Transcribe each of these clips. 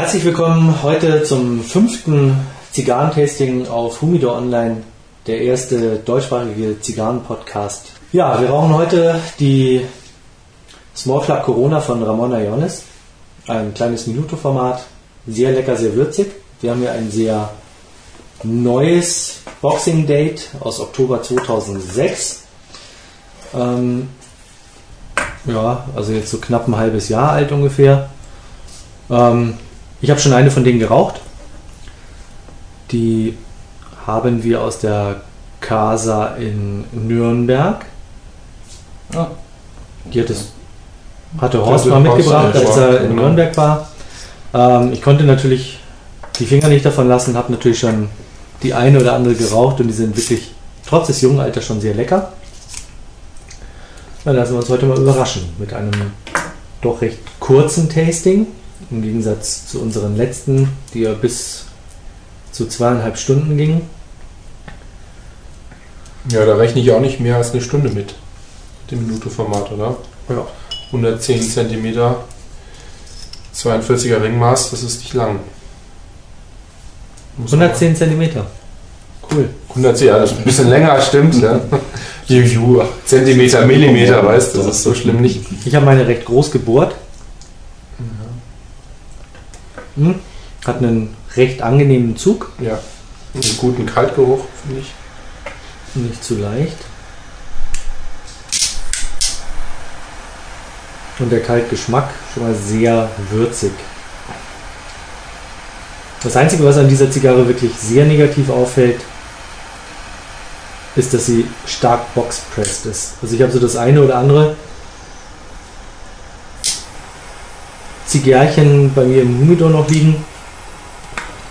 Herzlich willkommen heute zum fünften Zigarrentasting auf Humidor Online, der erste deutschsprachige Zigarren-Podcast. Ja, wir rauchen heute die Small Club Corona von Ramona Iones, ein kleines Minuto-Format, sehr lecker, sehr würzig. Wir haben hier ein sehr neues Boxing Date aus Oktober 2006. Ähm, ja, also jetzt so knapp ein halbes Jahr alt ungefähr. Ähm, ich habe schon eine von denen geraucht. Die haben wir aus der Casa in Nürnberg. Ah. Die hat es, hatte Horst mal mitgebracht, als er in. Nürnberg war. Ähm, ich konnte natürlich die Finger nicht davon lassen, habe natürlich schon die eine oder andere geraucht und die sind wirklich trotz des jungen Alters schon sehr lecker. Dann lassen wir uns heute mal überraschen mit einem doch recht kurzen Tasting. Im Gegensatz zu unseren letzten, die ja bis zu zweieinhalb Stunden gingen. Ja, da rechne ich auch nicht mehr als eine Stunde mit. Dem Minuto-Format, oder? Ja. 110 cm, 42er Ringmaß, das ist nicht lang. Muss man- 110 Zentimeter. Cool. 110, ja, das ist ein bisschen länger, stimmt. Ja. Juju, Zentimeter, Millimeter, weißt du, das ist so schlimm nicht. Ich habe meine recht groß gebohrt. Hm. Hat einen recht angenehmen Zug. Ja, einen guten Kaltgeruch, finde ich. Nicht zu leicht. Und der Kaltgeschmack schon mal sehr würzig. Das Einzige, was an dieser Zigarre wirklich sehr negativ auffällt, ist, dass sie stark boxpressed ist. Also ich habe so das eine oder andere Zigärchen bei mir im Humidor noch liegen.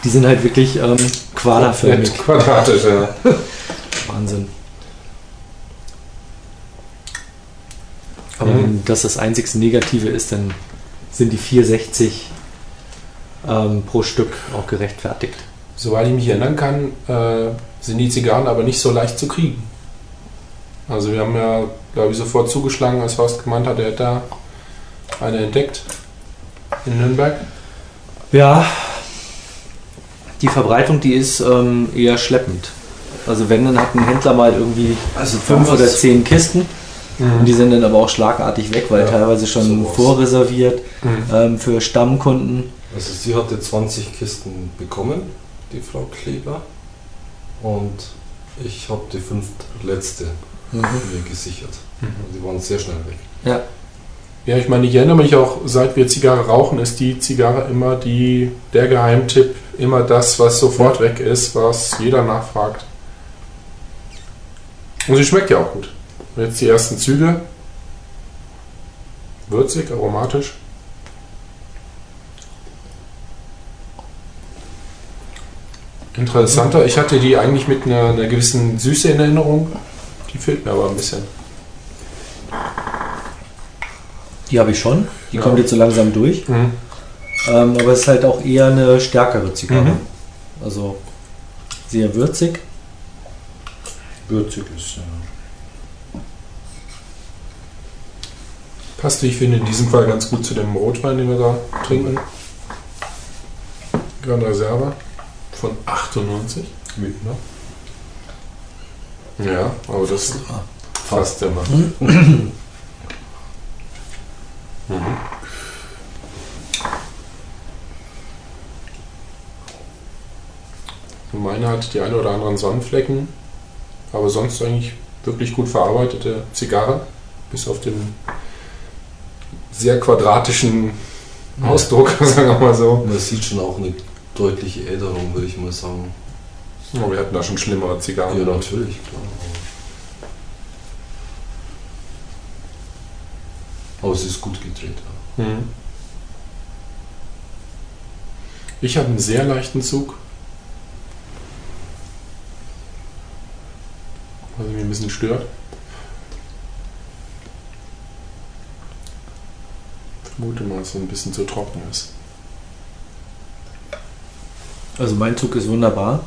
Die sind halt wirklich ähm, quaderförmig. Quadratisch, ja. Wahnsinn. Aber Mhm. wenn das das einzig Negative ist, dann sind die 460 ähm, pro Stück auch gerechtfertigt. Soweit ich mich erinnern kann, äh, sind die Zigarren aber nicht so leicht zu kriegen. Also wir haben ja, glaube ich, sofort zugeschlagen, als Horst gemeint hat, er hätte da eine entdeckt in Nürnberg. Ja, die Verbreitung, die ist ähm, eher schleppend. Also wenn, dann hat ein Händler mal irgendwie Also fünf oder zehn Kisten und die sind dann aber auch schlagartig weg, weil Ja, teilweise schon sowas. vorreserviert Mhm. ähm, für Stammkunden. Also sie hatte 20 Kisten bekommen, die Frau Kleber. Und ich habe die fünf letzte Mhm. mir gesichert. Mhm. Die waren sehr schnell weg. Ja, Ja, ich meine, ich erinnere mich auch, seit wir Zigarre rauchen, ist die Zigarre immer die, der Geheimtipp, immer das, was sofort weg ist, was jeder nachfragt. Und sie schmeckt ja auch gut. Jetzt die ersten Züge. Würzig, aromatisch. Interessanter. Ich hatte die eigentlich mit einer, einer gewissen Süße in Erinnerung. Die fehlt mir aber ein bisschen. Die habe ich schon. Die Ja. kommt jetzt so langsam durch. Mhm. Ähm, aber es ist halt auch eher eine stärkere Zigarre. Mhm. Also sehr würzig. Würzig ist ja. Passt, wie ich finde, in diesem Fall ganz gut zu dem Rotwein, den wir da trinken. Grand Reserve von 98. Mit, ne? Ja, aber das passt immer. Mhm. Mhm. Meine hat die ein oder anderen Sonnenflecken, aber sonst eigentlich wirklich gut verarbeitete Zigarre, bis auf den sehr quadratischen Ausdruck, sagen wir mal so. Man sieht schon auch eine deutliche Älterung, würde ich mal sagen. Aber wir hatten da schon schlimmere Zigarren. Ja, natürlich, klar. Aber es ist gut gedreht. Mhm. Ich habe einen sehr leichten Zug. Was mich ein bisschen stört. Ich vermute mal, dass es ein bisschen zu trocken ist. Also mein Zug ist wunderbar.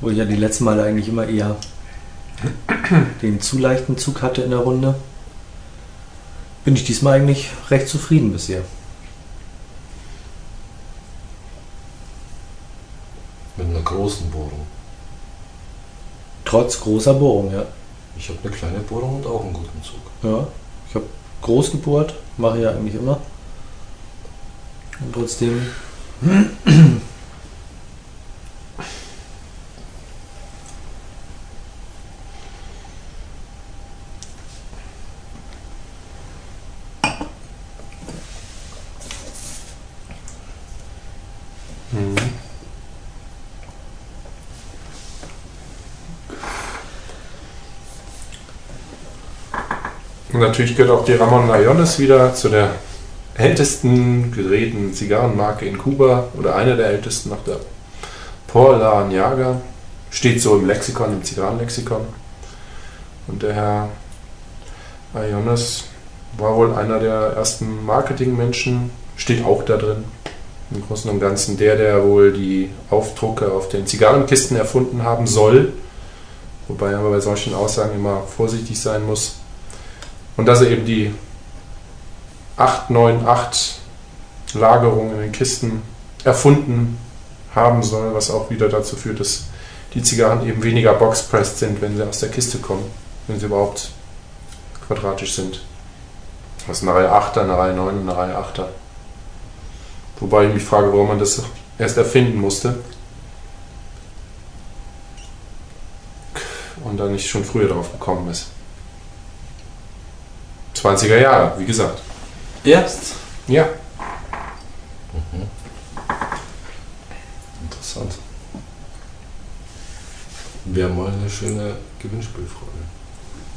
Wo ich ja die letzten Male eigentlich immer eher den zu leichten Zug hatte in der Runde bin ich diesmal eigentlich recht zufrieden bisher. Mit einer großen Bohrung. Trotz großer Bohrung, ja. Ich habe eine kleine Bohrung und auch einen guten Zug. Ja, ich habe groß gebohrt, mache ich ja eigentlich immer. Und trotzdem Und natürlich gehört auch die Ramon Layones wieder zu der ältesten gedrehten Zigarrenmarke in Kuba oder eine der ältesten nach der Paul Larrañaga. Steht so im Lexikon, im Zigarrenlexikon. Und der Herr Layones war wohl einer der ersten Marketingmenschen, steht auch da drin. Im Großen und Ganzen der, der wohl die Aufdrucke auf den Zigarrenkisten erfunden haben soll. Wobei man bei solchen Aussagen immer vorsichtig sein muss. Und dass er eben die 898 Lagerung in den Kisten erfunden haben soll, was auch wieder dazu führt, dass die Zigarren eben weniger boxpressed sind, wenn sie aus der Kiste kommen, wenn sie überhaupt quadratisch sind. Das ist eine Reihe 8er, eine Reihe 9 und eine Reihe 8er. Wobei ich mich frage, warum man das erst erfinden musste. Und da nicht schon früher drauf gekommen ist. 20er Jahre, wie gesagt. Erst? Ja. Interessant. Wäre mal eine schöne Gewinnspielfrage.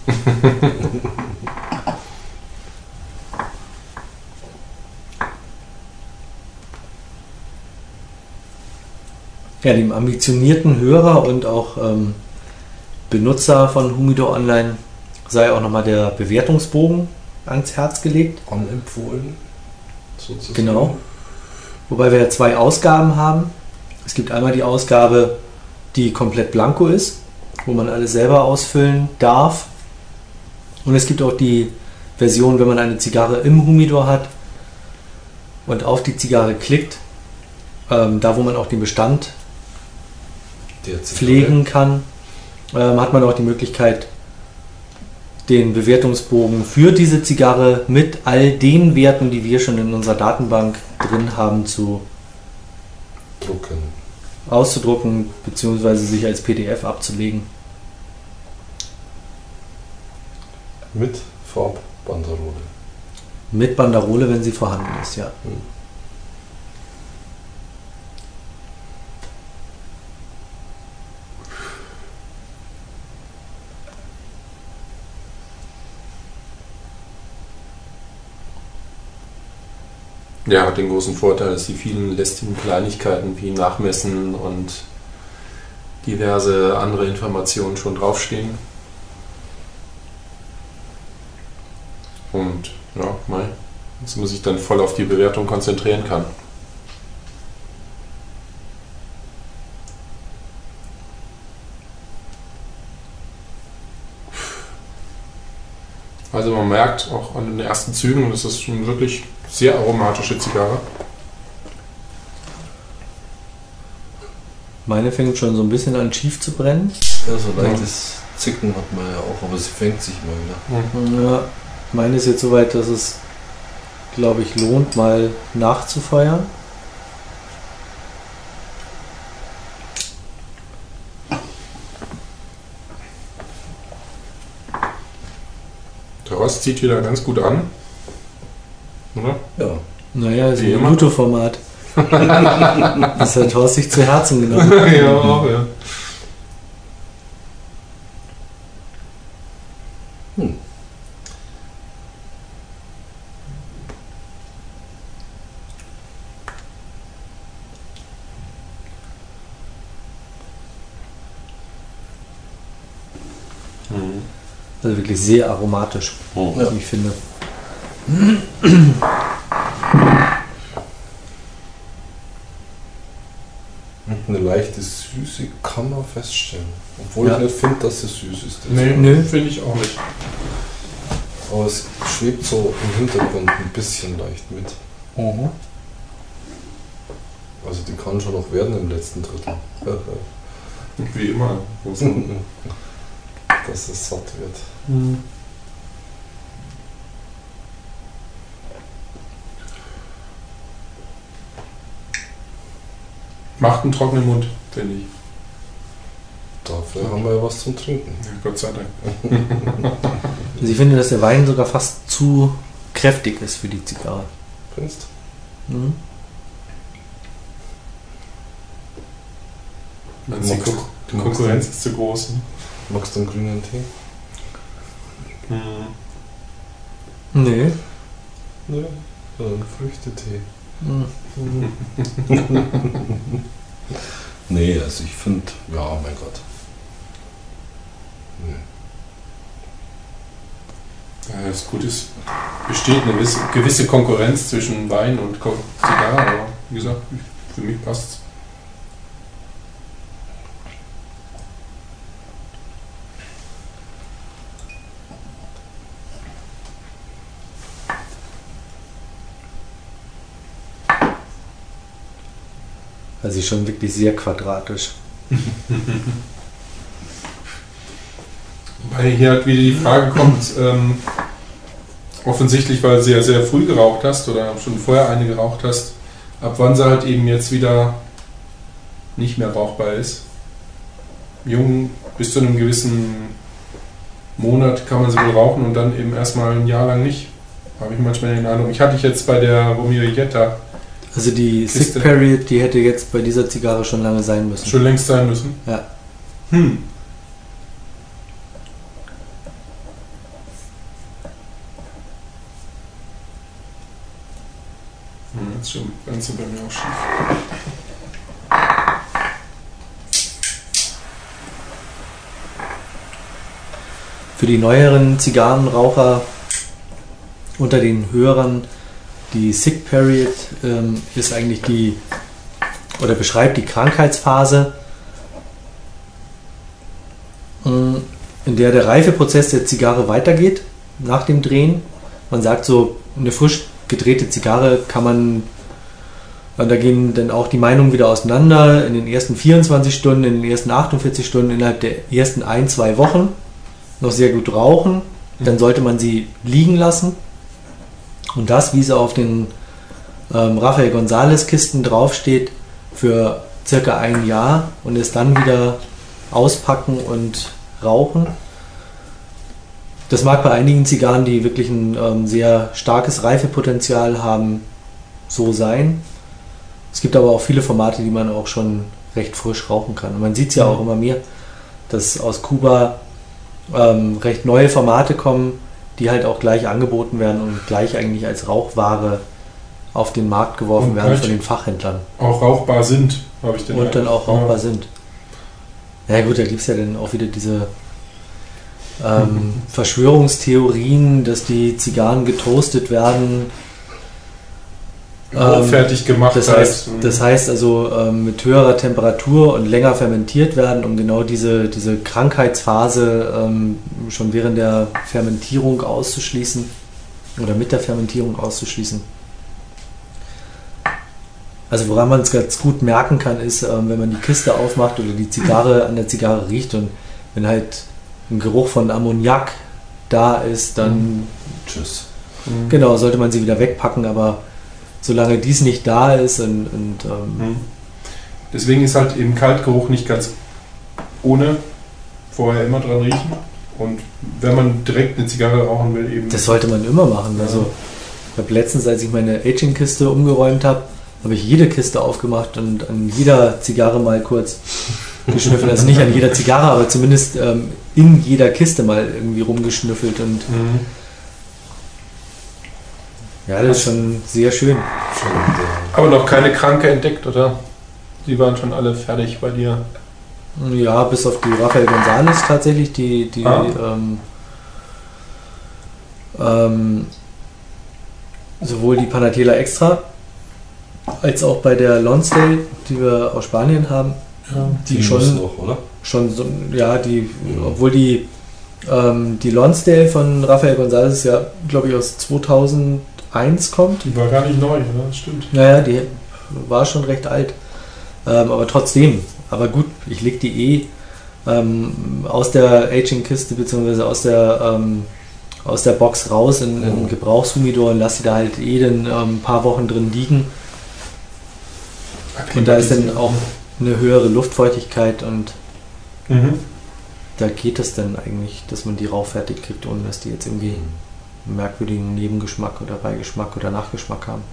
Ja, dem ambitionierten Hörer und auch ähm, Benutzer von Humidor Online sei auch nochmal der Bewertungsbogen ans Herz gelegt. Anempfohlen. Sozusagen. Genau. Wobei wir ja zwei Ausgaben haben. Es gibt einmal die Ausgabe, die komplett blanko ist, wo man alles selber ausfüllen darf. Und es gibt auch die Version, wenn man eine Zigarre im Humidor hat und auf die Zigarre klickt, ähm, da wo man auch den Bestand pflegen kann, ähm, hat man auch die Möglichkeit, den Bewertungsbogen für diese Zigarre mit all den Werten, die wir schon in unserer Datenbank drin haben, zu Drucken. auszudrucken bzw. sich als PDF abzulegen. Mit Farbbanderole. Mit Banderole, wenn sie vorhanden ist, ja. Ja, hat den großen Vorteil, dass die vielen lästigen Kleinigkeiten wie Nachmessen und diverse andere Informationen schon draufstehen. Und ja, mal, dass man sich dann voll auf die Bewertung konzentrieren kann. Also man merkt auch an den ersten Zügen, das ist schon wirklich sehr aromatische Zigarre. Meine fängt schon so ein bisschen an schief zu brennen. Ja, so leichtes Zicken hat man ja auch, aber sie fängt sich mal wieder. Ja, meine ist jetzt soweit, dass es, glaube ich, lohnt, mal nachzufeuern. Rost zieht wieder ganz gut an. Oder? Ja. Naja, ist Wie ein immer. Bluetooth-Format. das hat Horst sich zu Herzen genommen. ja, auch, ja. Sehr aromatisch, Mhm. Ja. wie ich finde. Eine leichte Süße kann man feststellen. Obwohl Ja. ich nicht finde, dass sie süß ist. Nee, Nö. finde ich auch nicht. Aber es schwebt so im Hintergrund ein bisschen leicht mit. Also die kann schon noch werden im letzten Drittel. Wie immer. Dass es satt wird. Macht einen trockenen Mund, finde ich. Dafür haben wir ja was zum Trinken. Ja, Gott sei Dank. Also ich finde, dass der Wein sogar fast zu kräftig ist für die Zigarre. Findest Mhm. Man sieht, Konkurrenz ist zu groß. Magst du einen grünen Tee? Nee. Ja. So einen Früchtetee. Mhm. Nee, also ich finde, ja, mein Gott. Ja, das Gute ist, besteht eine gewisse, Konkurrenz zwischen Wein und Zigarre, aber wie gesagt, für mich passt es. Also schon wirklich sehr quadratisch. Weil hier halt wieder die Frage kommt, ähm, offensichtlich, weil du sehr, sehr früh geraucht hast oder schon vorher eine geraucht hast, ab wann sie halt eben jetzt wieder nicht mehr rauchbar ist. Jung bis zu einem gewissen Monat kann man sie wohl rauchen und dann eben erstmal ein Jahr lang nicht. Habe ich manchmal den Eindruck. Ich hatte ich jetzt bei der Romeo Jetta Also die Kiste. Sick Period, die hätte jetzt bei dieser Zigarre schon lange sein müssen. schon längst sein müssen. Ja. Hm. Hm, Jetzt schon ganz bei mir auch schief. Für die neueren Zigarrenraucher unter den Hörern, die Sick Period ähm, ist eigentlich die oder beschreibt die Krankheitsphase, ähm, in der der Reifeprozess der Zigarre weitergeht nach dem Drehen. Man sagt so, eine frisch gedrehte Zigarre kann man, da gehen dann auch die Meinungen wieder auseinander, in den ersten 24 Stunden, in den ersten 48 Stunden, innerhalb der ersten ein, zwei Wochen noch sehr gut rauchen, dann sollte man sie liegen lassen. Und das, wie es auf den ähm, Rafael González Kisten draufsteht, für circa ein Jahr und es dann wieder auspacken und rauchen. Das mag bei einigen Zigarren, die wirklich ein ähm, sehr starkes Reifepotenzial haben, so sein. Es gibt aber auch viele Formate, die man auch schon recht frisch rauchen kann. Und man sieht es ja auch immer mehr, dass aus Kuba ähm, recht neue Formate kommen, die halt auch gleich angeboten werden und gleich eigentlich als Rauchware auf den Markt geworfen Und werden gleich- von den Fachhändlern Auch rauchbar sind, habe ich den und dann auch rauchbar sind. Ja gut, da gibt es ja dann auch wieder diese ähm, Verschwörungstheorien, dass die Zigarren getoastet werden. Fertig gemacht. Das heißt, das heißt also ähm, mit höherer Temperatur und länger fermentiert werden, um genau diese, diese Krankheitsphase ähm, schon während der Fermentierung auszuschließen oder mit der Fermentierung auszuschließen. Also woran man es ganz gut merken kann, ist, ähm, wenn man die Kiste aufmacht oder die Zigarre an der Zigarre riecht und wenn halt ein Geruch von Ammoniak da ist, dann Tschüss. Mhm. genau sollte man sie wieder wegpacken, aber solange dies nicht da ist und, und ähm, Mhm. Deswegen ist halt eben Kaltgeruch nicht ganz ohne vorher immer dran riechen. Und wenn man direkt eine Zigarre rauchen will, eben. Das sollte man immer machen. Ja. Also, ich habe letztens, als ich meine Aging-Kiste umgeräumt habe, habe ich jede Kiste aufgemacht und an jeder Zigarre mal kurz geschnüffelt. Also nicht an jeder Zigarre, aber zumindest ähm, in jeder Kiste mal irgendwie rumgeschnüffelt. Und Mhm. Ja, das ist schon sehr schön. Aber noch keine Kranke entdeckt, oder? Die waren schon alle fertig bei dir. Ja, bis auf die Rafael González tatsächlich, die, die Ah. ähm, ähm, sowohl die Panatela Extra als auch bei der Lonsdale, die wir aus Spanien haben, die, muss schon, noch, oder? schon so, ja, die, obwohl die, ähm, die Lonsdale von Rafael González ja, glaube ich, aus 2001 kommt. Die war gar nicht neu? Das stimmt. Naja, die war schon recht alt. Ähm, aber trotzdem, aber gut, ich leg die eh ähm, aus der Aging-Kiste bzw. aus der ähm, aus der Box raus in, in Mhm. Gebrauchshumidor und lasse sie da halt eh dann ähm, ein paar Wochen drin liegen. Und da ist dann auch eine höhere Luftfeuchtigkeit und Mhm. da geht es dann eigentlich, dass man die rauchfertig kriegt, ohne dass die jetzt irgendwie einen merkwürdigen Nebengeschmack oder Beigeschmack oder Nachgeschmack haben.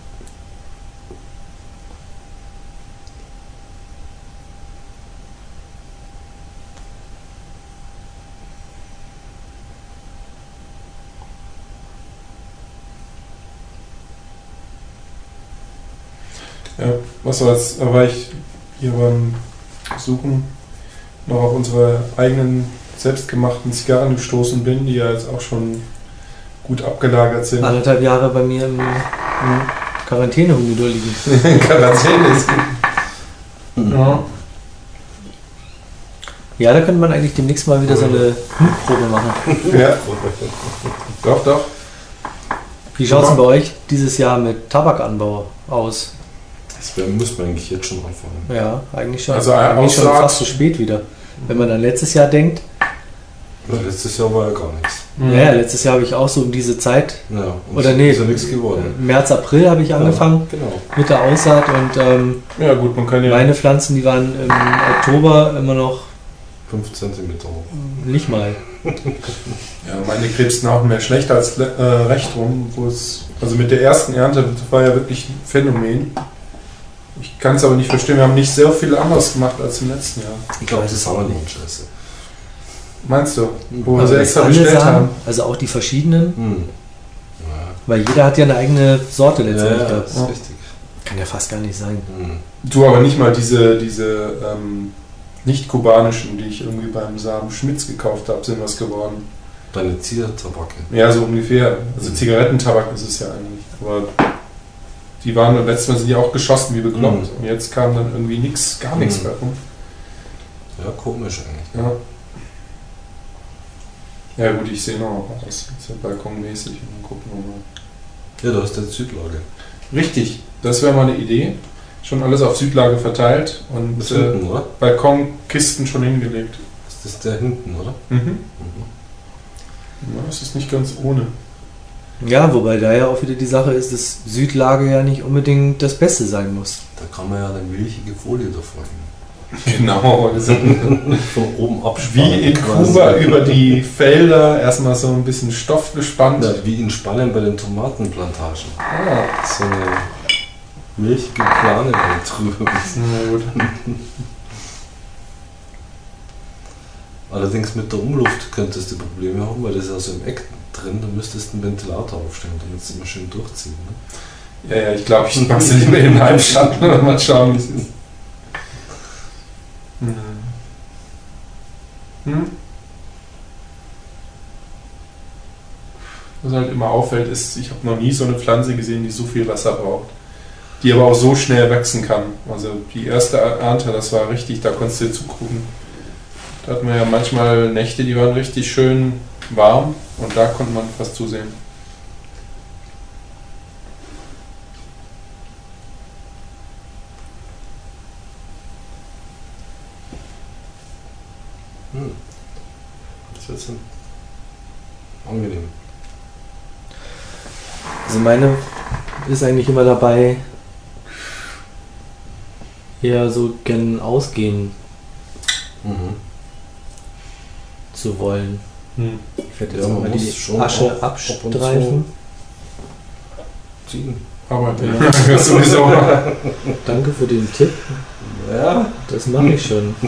Ja, was war jetzt, da war ich hier beim Suchen noch auf unsere eigenen selbstgemachten Zigarren gestoßen bin, die ja jetzt auch schon gut abgelagert sind. Anderthalb Jahre bei mir im, im Quarantänehumidor liegen. Quarantäne ist. Ja. Ja, da könnte man eigentlich demnächst mal wieder so eine Mutprobe machen. ja, doch, doch. Wie schaut es bei euch dieses Jahr mit Tabakanbau aus? Das muss man eigentlich jetzt schon anfangen. Ja, eigentlich schon. Also, eigentlich schon fast zu spät wieder. Wenn man an letztes Jahr denkt, Letztes Jahr war ja gar nichts. Ja, letztes Jahr habe ich auch so um diese Zeit, Ja, Oder nee. ist ja nichts geworden. März, April habe ich angefangen Ja, genau. mit der Aussaat und ähm, Ja, gut, man kann ja. meine Pflanzen, die waren im Oktober immer noch 5 cm hoch. nicht mal. Ja, meine krebsten auch mehr schlecht als äh, recht rum. Wo es, also mit der ersten Ernte das war ja wirklich ein Phänomen. Ich kann es aber nicht verstehen. Wir haben nicht sehr viel anders gemacht als im letzten Jahr. Ich glaube, das es ist auch nicht scheiße. Meinst du? Wo wir Also sie das extra bestellt Samen, haben. Also auch die verschiedenen, Hm. Ja, weil jeder hat ja eine eigene Sorte ja, letztendlich. ja, das ist richtig. Kann ja fast gar nicht sein. Hm. Du aber nicht mal diese, diese ähm, nicht-kubanischen, die ich irgendwie beim Samen Schmitz gekauft habe, sind was geworden. Deine Ziertabacke. Ja, so ungefähr. Also Zigarettentabak ist es ja eigentlich. Aber die waren beim letzten Mal sind die auch geschossen wie bekloppt. Mhm. Und jetzt kam dann irgendwie nichts, gar nichts Mhm. mehr rum. Ja, komisch eigentlich. Ja. Ja gut, ich sehe noch aus. Ist ja balkonmäßig. Und dann gucken wir mal. Ja, da ist der Südlage. Richtig, das wäre mal eine Idee. Schon alles auf Südlage verteilt und Das äh, hinten, oder? Balkonkisten schon hingelegt. Ist das der hinten, oder? Mhm. Mhm. Ja, das ist nicht ganz ohne. Ja, wobei da ja auch wieder die Sache ist, dass Südlage ja nicht unbedingt das Beste sein muss. Da kann man ja eine milchige Folie davor hängen. Genau, Von oben wie abspannen. in quasi. Kuba über die Felder erstmal so ein bisschen Stoff gespannt. Ja, wie in Spanien bei den Tomatenplantagen. Ah, So eine milchige Plane da drüber. na gut. Allerdings mit der Umluft könntest du Probleme haben, weil das ist ja so im Eck drin, da müsstest du einen Ventilator aufstellen, damit es immer schön durchziehen. Ne? Ja, ja, ich glaube, ich mache sie lieber im Halbschatten und mal schauen, wie es ist. Hm. Hm? Was halt immer auffällt, ist, ich habe noch nie so eine Pflanze gesehen, die so viel Wasser braucht. Die aber auch so schnell wachsen kann. Also die erste Ernte, das war richtig, da konntest du zugucken. Da hatten wir ja manchmal Nächte, die waren richtig schön warm und da konnte man fast zusehen. Dann angenehm. Also meine ist eigentlich immer dabei, eher so gern ausgehen Mhm. zu wollen. Hm. Ich werde Ja, jetzt man mal die schon Asche ab zu- abstreifen. Ziehen. Aber ja, sowieso. Danke für den Tipp. Ja. Das mache ich schon.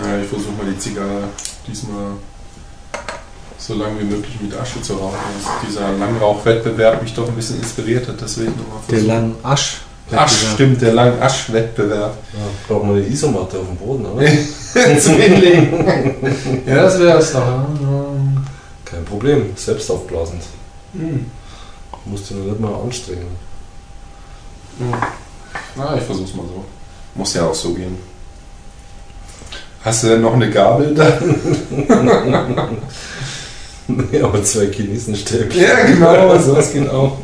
Naja, ich Zigarre diesmal so lange wie möglich mit Asche zu rauchen. Dass dieser Langrauchwettbewerb mich doch ein bisschen inspiriert hat, deswegen nochmal Der versuchen. lang Asch. Asch, stimmt, der Lang-Asch-Wettbewerb. Ja, braucht man eine Isomatte auf dem Boden, oder? Zum Hinlegen. ja, das wäre es doch. Kein Problem, selbst aufblasend. Hm. Musst du nicht mal anstrengen. Hm. Na, ich versuch's mal so. Muss ja auch so gehen. Hast du denn noch eine Gabel da? ja, aber zwei Chinesenstäbchen. ja, genau, sowas geht auch.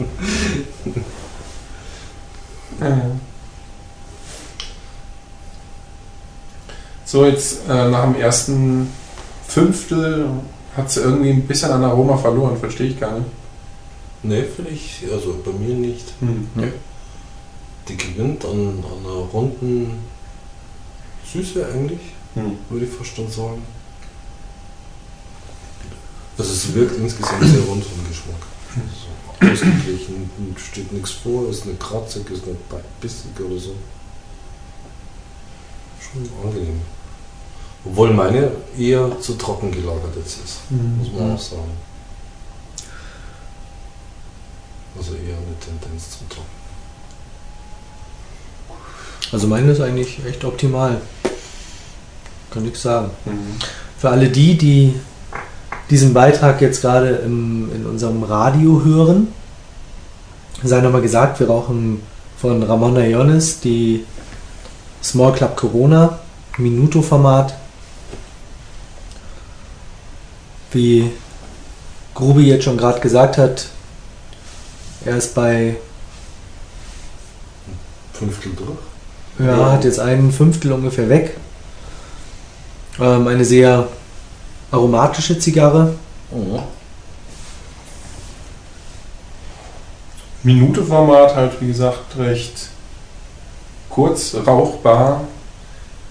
So, jetzt äh, nach dem ersten Fünftel hat sie irgendwie ein bisschen an Aroma verloren, verstehe ich gar nicht. Nee, finde ich, also bei mir nicht. Hm. Die gewinnt an, an einer runden Süße eigentlich, Hm. würde ich fast schon sagen. Also es wirkt insgesamt sehr rund vom Geschmack. So ausgeglichen, steht nichts vor, ist nicht kratzig, ist nicht bissig oder so. Schon angenehm. Obwohl meine eher zu trocken gelagert jetzt ist, muss man auch sagen. Also eher eine Tendenz zum Trocken. Also meine ist eigentlich echt optimal. Kann nichts sagen. Mhm. Für alle die, die diesen Beitrag jetzt gerade im, in unserem Radio hören, sei nochmal gesagt, wir rauchen von Ramona Iones die Small Club Corona Minuto-Format. Wie Grubi jetzt schon gerade gesagt hat, er ist bei, Fünftel durch. ja, Ja. hat jetzt ein Fünftel ungefähr weg. Ähm, eine sehr aromatische Zigarre. Minute-Format halt, wie gesagt, recht kurz, rauchbar.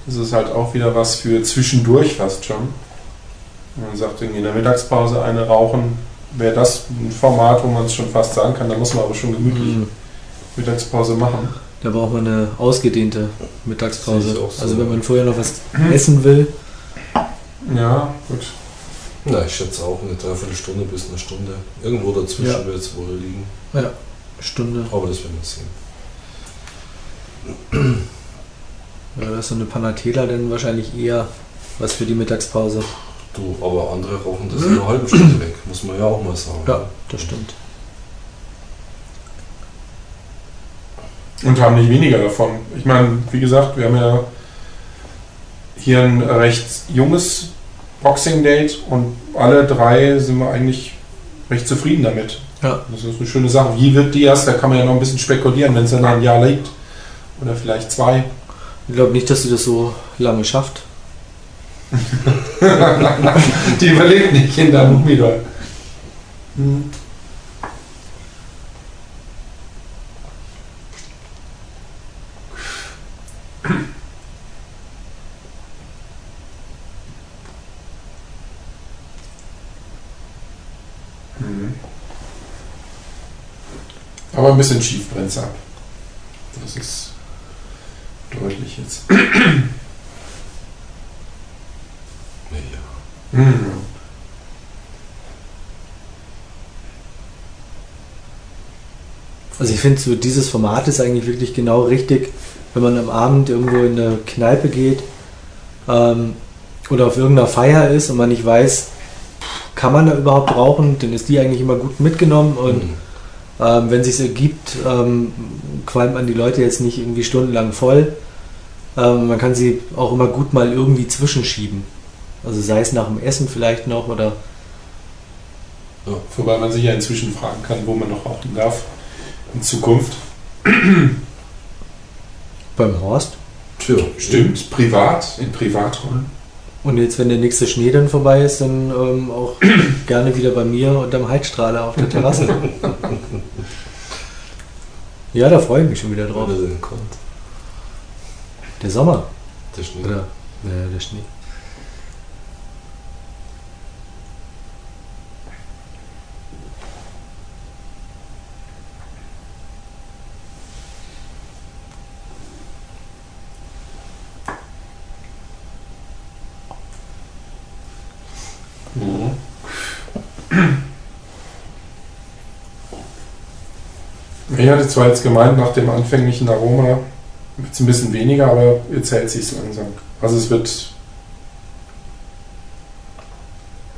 Das ist halt auch wieder was für zwischendurch fast schon. Wenn man sagt, irgendwie in der Mittagspause eine rauchen, wäre das ein Format, wo man es schon fast sagen kann, da muss man aber schon gemütlich Mhm. Mittagspause machen. Da braucht man eine ausgedehnte Mittagspause. So. Also wenn man vorher noch was essen will. Ja, gut. Na, ich schätze auch eine Dreiviertelstunde bis eine Stunde. Irgendwo dazwischen Ja. wird es wohl liegen. Stunde. Aber das werden wir sehen. Ja, da ist so eine Panatela dann wahrscheinlich eher was für die Mittagspause. Du, aber andere rauchen das in einer halben Stunde weg, muss man ja auch mal sagen. Ja, das stimmt. Und haben nicht weniger davon. Ich meine, wie gesagt, wir haben ja hier ein recht junges Boxing-Date und alle drei sind wir eigentlich recht zufrieden damit. Ja. Das ist eine schöne Sache. Wie wird die erst? Da kann man ja noch ein bisschen spekulieren, wenn es dann ein Jahr liegt. Oder vielleicht zwei. Ich glaube nicht, dass sie das so lange schafft. die überlebt nicht, Kinder, Humidor. Hm. Mhm. Aber ein bisschen schief brennt ab. Das ist deutlich jetzt. Ja. Mhm. Also ich finde, so dieses Format ist eigentlich wirklich genau richtig, wenn man am Abend irgendwo in eine Kneipe geht ähm, oder auf irgendeiner Feier ist und man nicht weiß, kann man da überhaupt rauchen, dann ist die eigentlich immer gut mitgenommen und Mhm. Ähm, wenn es sich ergibt, ähm, qualmt man die Leute jetzt nicht irgendwie stundenlang voll. Ähm, man kann sie auch immer gut mal irgendwie zwischenschieben. Also sei es nach dem Essen vielleicht noch oder Wobei man sich ja inzwischen fragen kann, wo man noch rauchen darf in Zukunft. beim Horst. Tja, Stimmt, privat, in Privaträumen. Und jetzt, wenn der nächste Schnee dann vorbei ist, dann ähm, auch gerne wieder bei mir unterm Heizstrahler auf der Terrasse. ja, da freue ich mich schon wieder drauf. Er. Der Sommer. Der Schnee. Oder? Ja, der Schnee. Ich hatte zwar jetzt gemeint, nach dem anfänglichen Aroma wird es ein bisschen weniger, aber jetzt hält sich langsam. Also es wird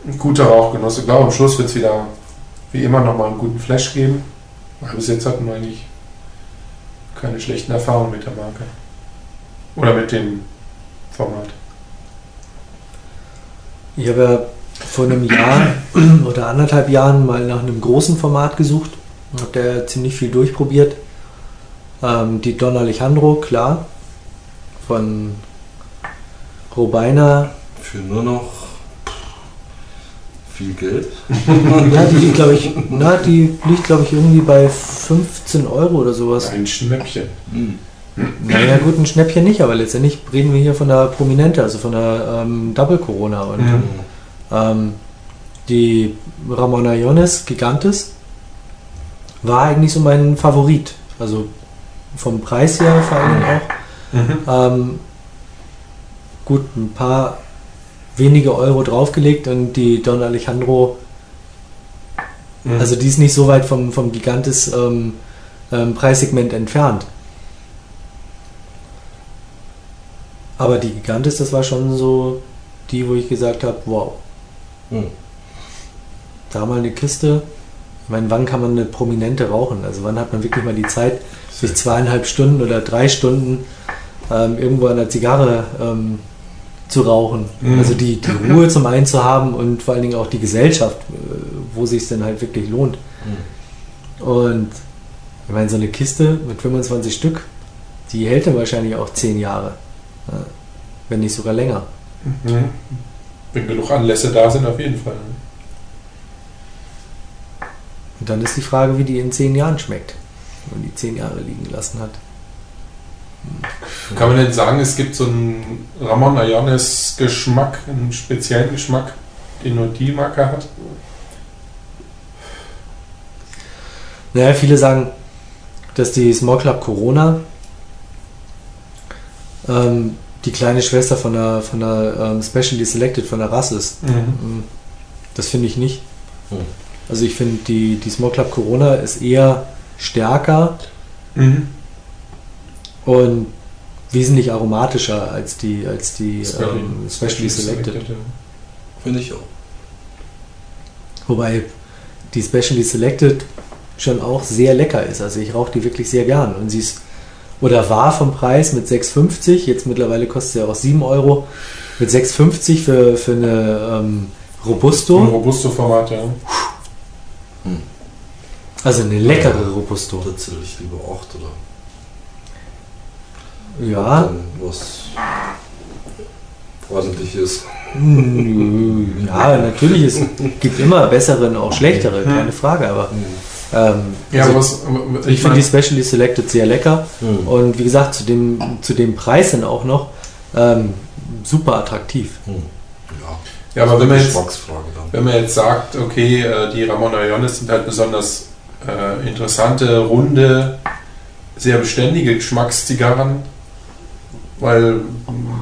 ein guter Rauchgenuss. Ich glaube, am Schluss wird es wieder wie immer nochmal einen guten Flash geben. Aber bis jetzt hatten wir eigentlich keine schlechten Erfahrungen mit der Marke. Oder mit dem Format. Ich habe ja vor einem Jahr oder anderthalb Jahren mal nach einem großen Format gesucht. Habe da ziemlich viel durchprobiert. Ähm, die Don Alejandro, klar. Von Robeiner. Für nur noch viel Geld. Ja, die liegt, glaube ich, na, die liegt, glaube ich, irgendwie bei 15 Euro oder sowas. Ein Schnäppchen. Hm. Naja, gut, ein Schnäppchen nicht, aber letztendlich reden wir hier von der Prominente, also von der ähm, Double Corona. Und Mhm. Ähm, die Ramona Jones Gigantes war eigentlich so mein Favorit. Also vom Preis her vor allem auch. Mhm. Ähm, gut, ein paar wenige Euro draufgelegt und die Don Alejandro, Mhm. also die ist nicht so weit vom, vom Gigantes ähm, ähm, Preissegment entfernt. Aber die Gigantes, das war schon so die, wo ich gesagt habe, wow, Hm. da mal eine Kiste. Ich meine, wann kann man eine Prominente rauchen? Also wann hat man wirklich mal die Zeit, sich zweieinhalb Stunden oder drei Stunden ähm, irgendwo an der Zigarre ähm, zu rauchen. Mhm. Also die, die Ruhe zum einen zu haben und vor allen Dingen auch die Gesellschaft, äh, wo sich es denn halt wirklich lohnt. Hm. Und ich meine, so eine Kiste mit 25 Stück, die hält dann wahrscheinlich auch zehn Jahre. Ja, wenn nicht sogar länger. Mhm. Wenn genug Anlässe da sind, auf jeden Fall. Und dann ist die Frage, wie die in zehn Jahren schmeckt, wenn man die zehn Jahre liegen gelassen hat. Kann man denn sagen, es gibt so einen Ramon Ayones Geschmack, einen speziellen Geschmack, den nur die Marke hat? Naja, viele sagen, dass die Small Club Corona ähm, die kleine Schwester von der, von der ähm, Specially Selected, von der Rasse ist. Mhm. Mm, Das finde ich nicht. Hm. Also ich finde, die, die Small Club Corona ist eher stärker Mhm. und wesentlich aromatischer als die, als die Specially- ähm, Specially Selected. ja. Finde ich auch. Wobei die Specially Selected schon auch sehr lecker ist. Also ich rauche die wirklich sehr gern. Und sie ist, oder war vom Preis mit 6,50, jetzt mittlerweile kostet sie ja auch 7 Euro, mit 6,50 für, für eine ähm, Robusto. Robusto-Format, ja. Also eine leckere Robusto. Da zähle ich lieber 8 oder Ja, dann was ordentliches. mm, ja, natürlich, es gibt immer bessere und auch schlechtere, keine Frage, aber ähm, Ja, also was, aber ich finde die Specially Selected sehr lecker. Hm. Und wie gesagt, zu dem, zu dem Preis dann auch noch ähm, super attraktiv. Hm. Ja. Ja, aber wenn man jetzt-. Wenn man jetzt sagt, okay, äh, die Ramon Ayones sind halt besonders äh, interessante, runde, sehr beständige Geschmackszigarren, weil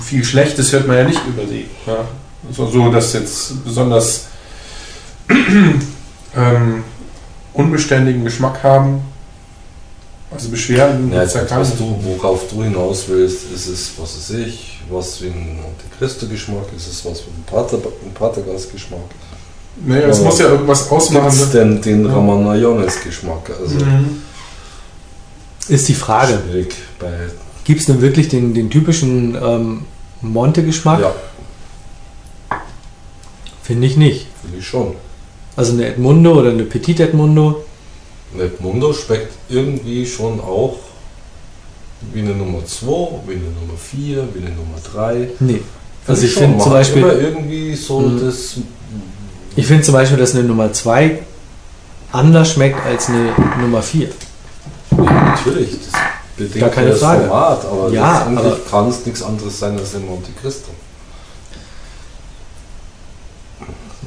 viel Schlechtes hört man ja nicht über sie. Ja? So, so, dass jetzt besonders ähm, unbeständigen Geschmack haben, also Beschwerden, Ja, was du, worauf du hinaus willst, ist es, was weiß ich, was wie ein Monte Cristo Geschmack, ist es was wie ein, Pater, ein Patergas Geschmack. Naja, es muss ja irgendwas ausmachen. Gibt es ne? denn den Ja. Ramanayones Geschmack? Also Mhm. Ist die Frage, gibt es denn wirklich den, den typischen ähm, Monte-Geschmack? Ja, Finde ich nicht. finde ich schon. Also eine Edmundo oder eine Petit Edmundo, Edmundo schmeckt irgendwie schon auch wie eine Nummer 2, wie eine Nummer 4, wie eine Nummer 3. nee. Also ich schon, finde zum Beispiel, irgendwie so Mhm. das. ich finde zum Beispiel, dass eine Nummer 2 anders schmeckt als eine Nummer 4. Ja, natürlich, das bedingt Gar keine das Frage. Format, aber Ja, letztendlich kann es nichts anderes sein als ein Monte Cristo.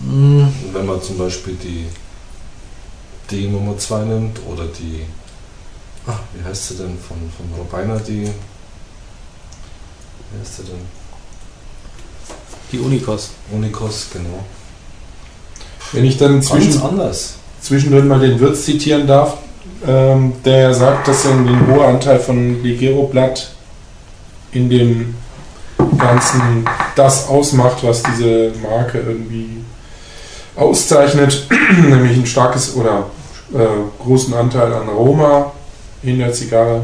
Und wenn man zum Beispiel die, die Nummer 2 nimmt oder die, ah, wie heißt sie denn, von, von Robina, die, wie heißt sie denn? die Unikos. Unikos, genau. Wenn ich dann Ganz zwischen, anders. zwischendrin mal den Wirt zitieren darf, ähm, der sagt, dass ein, ein hoher Anteil von Ligero-Blatt in dem Ganzen das ausmacht, was diese Marke irgendwie auszeichnet, nämlich ein starkes oder äh, großen Anteil an Aroma in der Zigarre.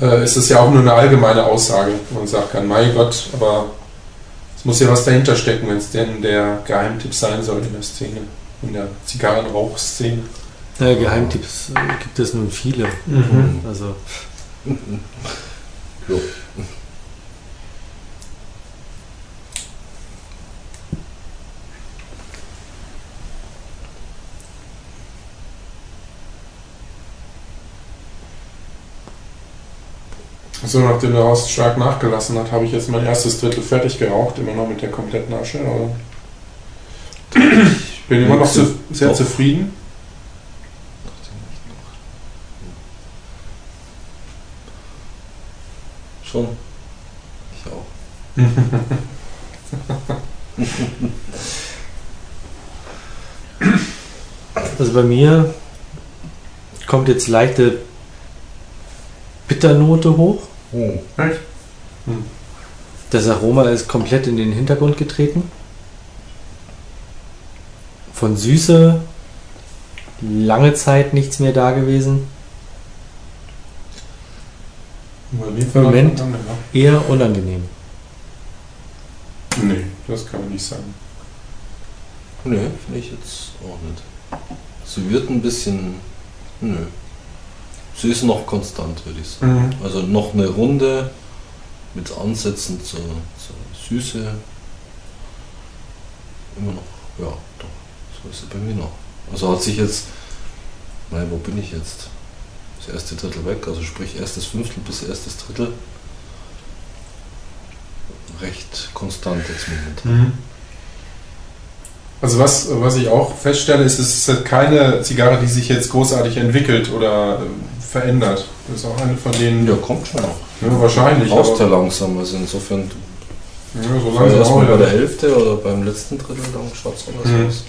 Äh, ist es ja auch nur eine allgemeine Aussage. Man sagt kann, mein Gott, aber es muss ja was dahinter stecken, wenn es denn der Geheimtipp sein soll in der Szene, in der Zigarrenrauchszene. Äh, Geheimtipps äh, gibt es nun viele. Mhm. Also. So, nachdem der Horst stark nachgelassen hat, habe ich jetzt mein erstes Drittel fertig geraucht, immer noch mit der kompletten Asche. Aber ich bin immer noch zu, sehr Doch. zufrieden. Schon. Ich auch. Also bei mir kommt jetzt leichte Bitternote hoch. Oh. Echt? Das Aroma ist komplett in den Hintergrund getreten. Von Süße lange Zeit nichts mehr da gewesen. Mir Moment. Eher unangenehm. Nee, das kann man nicht sagen. Nö, finde ich jetzt auch nicht. Sie wird ein bisschen. Nö. Sie ist noch konstant, würde ich sagen. Also noch eine Runde mit Ansätzen zur, zur Süße. Immer noch, ja, doch. So ist sie bei mir noch. Also hat sich jetzt. Nein, wo bin ich jetzt? Das erste Drittel weg, also sprich erstes Fünftel bis erstes Drittel. Recht konstant jetzt momentan. Mhm. Also was, was ich auch feststelle, ist, es ist halt keine Zigarre, die sich jetzt großartig entwickelt oder äh, verändert. Das ist auch eine von denen, Ja, kommt schon noch. ja, wahrscheinlich. Brauchst ja langsam, also insofern ja, so langsam erstmal bei der. Hälfte oder beim letzten Drittel, dann schaut es anders Mhm. aus.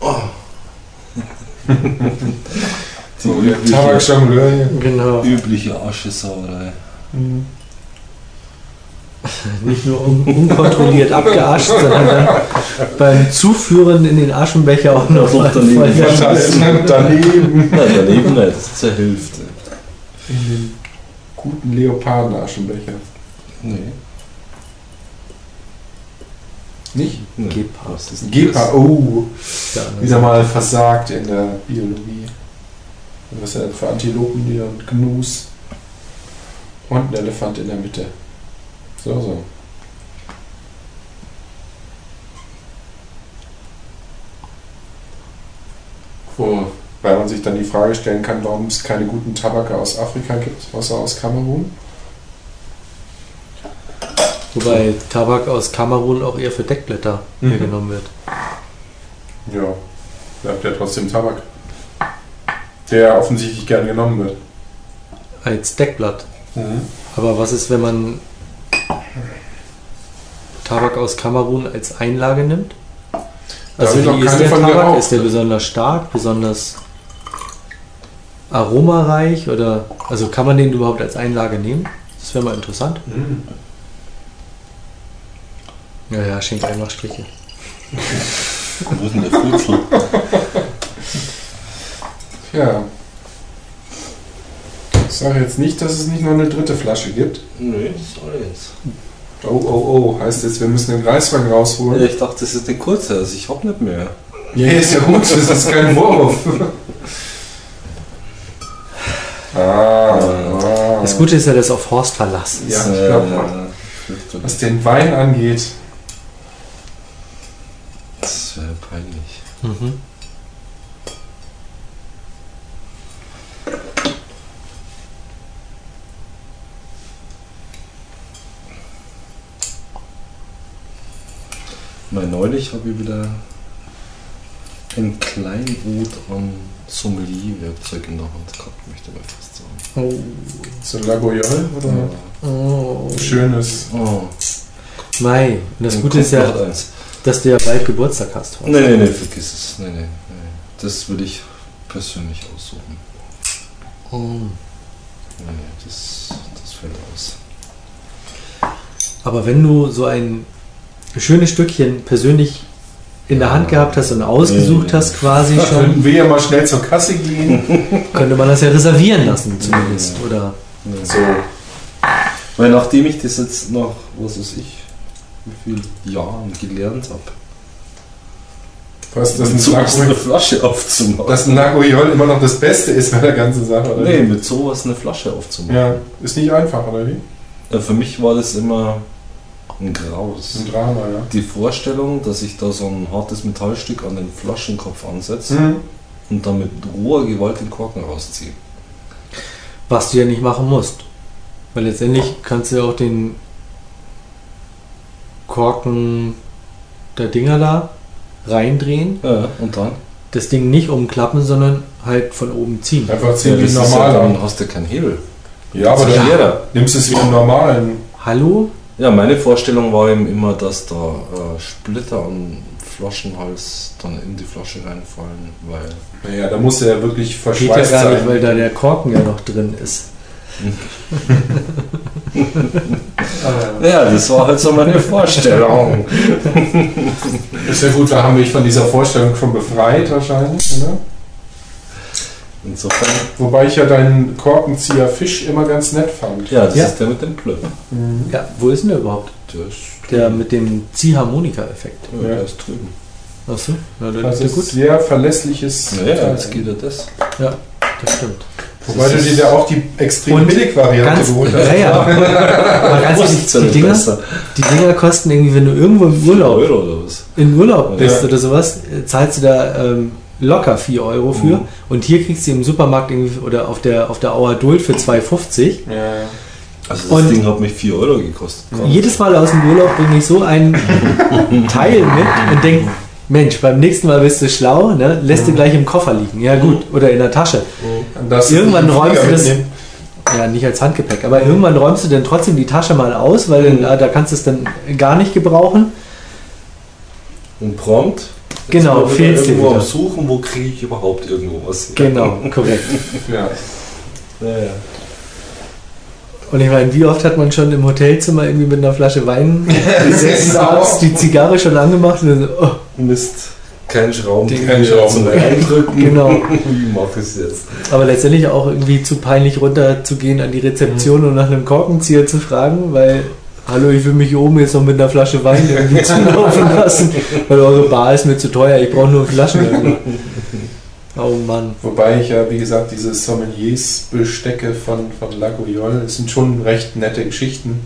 Oh. Die So, übliche, Tabakjongleur hier. Genau. übliche Aschesauerei. Mhm. Nicht nur un unkontrolliert abgeascht, sondern dann beim Zuführen in den Aschenbecher auch noch mal daneben. Wahrscheinlich daneben. Nein, daneben nicht, das ist zur Hälfte. In den guten Leopardenaschenbecher. Nee. Nicht? nee. Gepard. Was ist denn Gepa, oh, Ja, wieder mal versagt in der Biologie. Was ist denn für Antilopen hier und Gnus? Und ein Elefant in der Mitte. So, so. Wobei man sich dann die Frage stellen kann, warum es keine guten Tabake aus Afrika gibt, außer aus Kamerun. Wobei Tabak aus Kamerun auch eher für Deckblätter Mhm. hergenommen wird. Ja, bleibt ja trotzdem Tabak. Der offensichtlich gern genommen wird. Als Deckblatt. Aber was ist, wenn man Tabak aus Kamerun als Einlage nimmt? Also wie ist der Tabak? Ist der besonders stark, besonders aromareich oder also kann man den überhaupt als Einlage nehmen? Das wäre mal interessant. Mhm. Ja, ja, schenkt einfach Striche. Wo ist denn der Futzel? Ja. Ich sage jetzt nicht, dass es nicht noch eine dritte Flasche gibt. Nee, das soll jetzt. Oh, oh, oh. Heißt jetzt, wir müssen den Reiswein rausholen? Ja, ich dachte, das ist eine kurze, also ich hab nicht mehr. Ja, ist ja gut, das ist kein Wurf. ah, ah. Das Gute ist ja, dass auf Horst Verlass ist. Ja, ich glaub, äh, fürchterlich. Was den Wein angeht. Das wäre peinlich. Mhm. Mal neulich habe ich wieder ein Kleinod an Sommelier-Werkzeug in der Hand gehabt, möchte ich mal fast sagen. So ein Lagoyol oder Ja. Oh. ein schönes. Oh, Mai. Und das Gute ist ja, dass du ja bald Geburtstag hast. Horst. Nee, nee, nee, vergiss es. Nee, nee, nee. Das will ich persönlich aussuchen. Oh. Nee, nee, das, das fällt aus. Aber wenn du so ein schönes Stückchen persönlich in der. Hand gehabt hast und ausgesucht Ja. hast, quasi schon, Könnten wir ja mal schnell zur Kasse gehen. könnte man das ja reservieren lassen zumindest. Ja. Oder. So. Weil nachdem ich das jetzt nach, was weiß ich, wie viel Jahren gelernt habe, Was, dass, mit ein sowas eine Flasche aufzumachen. dass ein Lagoiol immer noch das Beste ist bei der ganzen Sache, oder? nee, mit sowas eine Flasche aufzumachen. Ja, ist nicht einfach, oder wie? Ja, für mich war das immer ein Graus. Ein Drama, ja. Die Vorstellung, dass ich da so ein hartes Metallstück an den Flaschenkopf ansetze Mhm. und dann mit roher Gewalt den Korken rausziehe. Was du ja nicht machen musst. Weil letztendlich kannst du ja auch den Korken der Dinger da reindrehen, Ja, und dann? das Ding nicht umklappen, sondern halt von oben ziehen. Einfach ziehen wie das ist ja, normal dann an. hast du keinen Hebel. Ja, aber dann nimmst du es wie einen normalen. Hallo? Ja, meine Vorstellung war eben immer, dass da äh, Splitter am Flaschenhals dann in die Flasche reinfallen, weil Naja, da muss er ja wirklich Geht ja verschweißt gar nicht, sein. weil da der Korken ja noch drin ist. Ja, das war halt so meine Vorstellung. Ist ja gut, da haben wir dich von dieser Vorstellung schon befreit wahrscheinlich, oder? Insofern, Wobei ich ja deinen Korkenzieher Fisch immer ganz nett fand. ja, das Ja. ist der mit dem Plöpp. Ja, wo ist denn der überhaupt? Der ist, Der mit dem Ziehharmonika-Effekt. ja, Ja. der ist drüben. Achso, ja, dann Das ist gut. sehr verlässliches. Naja, Teil. jetzt geht ja das. Das stimmt. Wobei du dir ja auch die extrem Und Billig-Variante Ganz, geholt hast. ja, ja. Aber ganz ehrlich, die Dinger, besser. die Dinger kosten irgendwie, wenn du irgendwo im Urlaub, Euro oder was? in Urlaub bist Ja. oder sowas, äh, zahlst du da ähm, locker 4 Euro für. Mhm. Und hier kriegst du im Supermarkt irgendwie oder auf der, auf der Auer Duld für 2,50. Ja, ja. Also das Und- Ding hat mich 4 Euro gekostet. Jedes Mal aus dem Urlaub bringe ich so ein Teil mit und denke, Mensch, beim nächsten Mal bist du schlau, ne? lässt du gleich im Koffer liegen. Ja gut, oder in der Tasche. Das Irgendwann räumst du das- mitnehmen. Ja, nicht als Handgepäck, aber irgendwann räumst du dann trotzdem die Tasche mal aus, weil dann, ah, da kannst du es dann gar nicht gebrauchen. Und prompt Genau, fehlt's dir irgendwo wieder. Suchen, wo kriege ich überhaupt irgendwo was. Genau, korrekt. Ja. Ja, ja. Und ich meine, wie oft hat man schon im Hotelzimmer irgendwie mit einer Flasche Wein gesessen, Genau. abends die Zigarre schon angemacht und dann so, oh, Mist. Kein Schrauben, Kein Schrauben. Reindrücken. Genau. Wie mache ich es jetzt? aber letztendlich auch irgendwie zu peinlich runterzugehen an die Rezeption und nach einem Korkenzieher zu fragen, weil, hallo, ich will mich hier oben jetzt noch mit einer Flasche Wein irgendwie zulaufen lassen, weil eure Bar ist mir zu teuer, ich brauche nur Flaschen. Oh Mann. Wobei ich ja, wie gesagt, diese Sommeliers-Bestecke von, von Lagoyol, das sind schon recht nette Geschichten.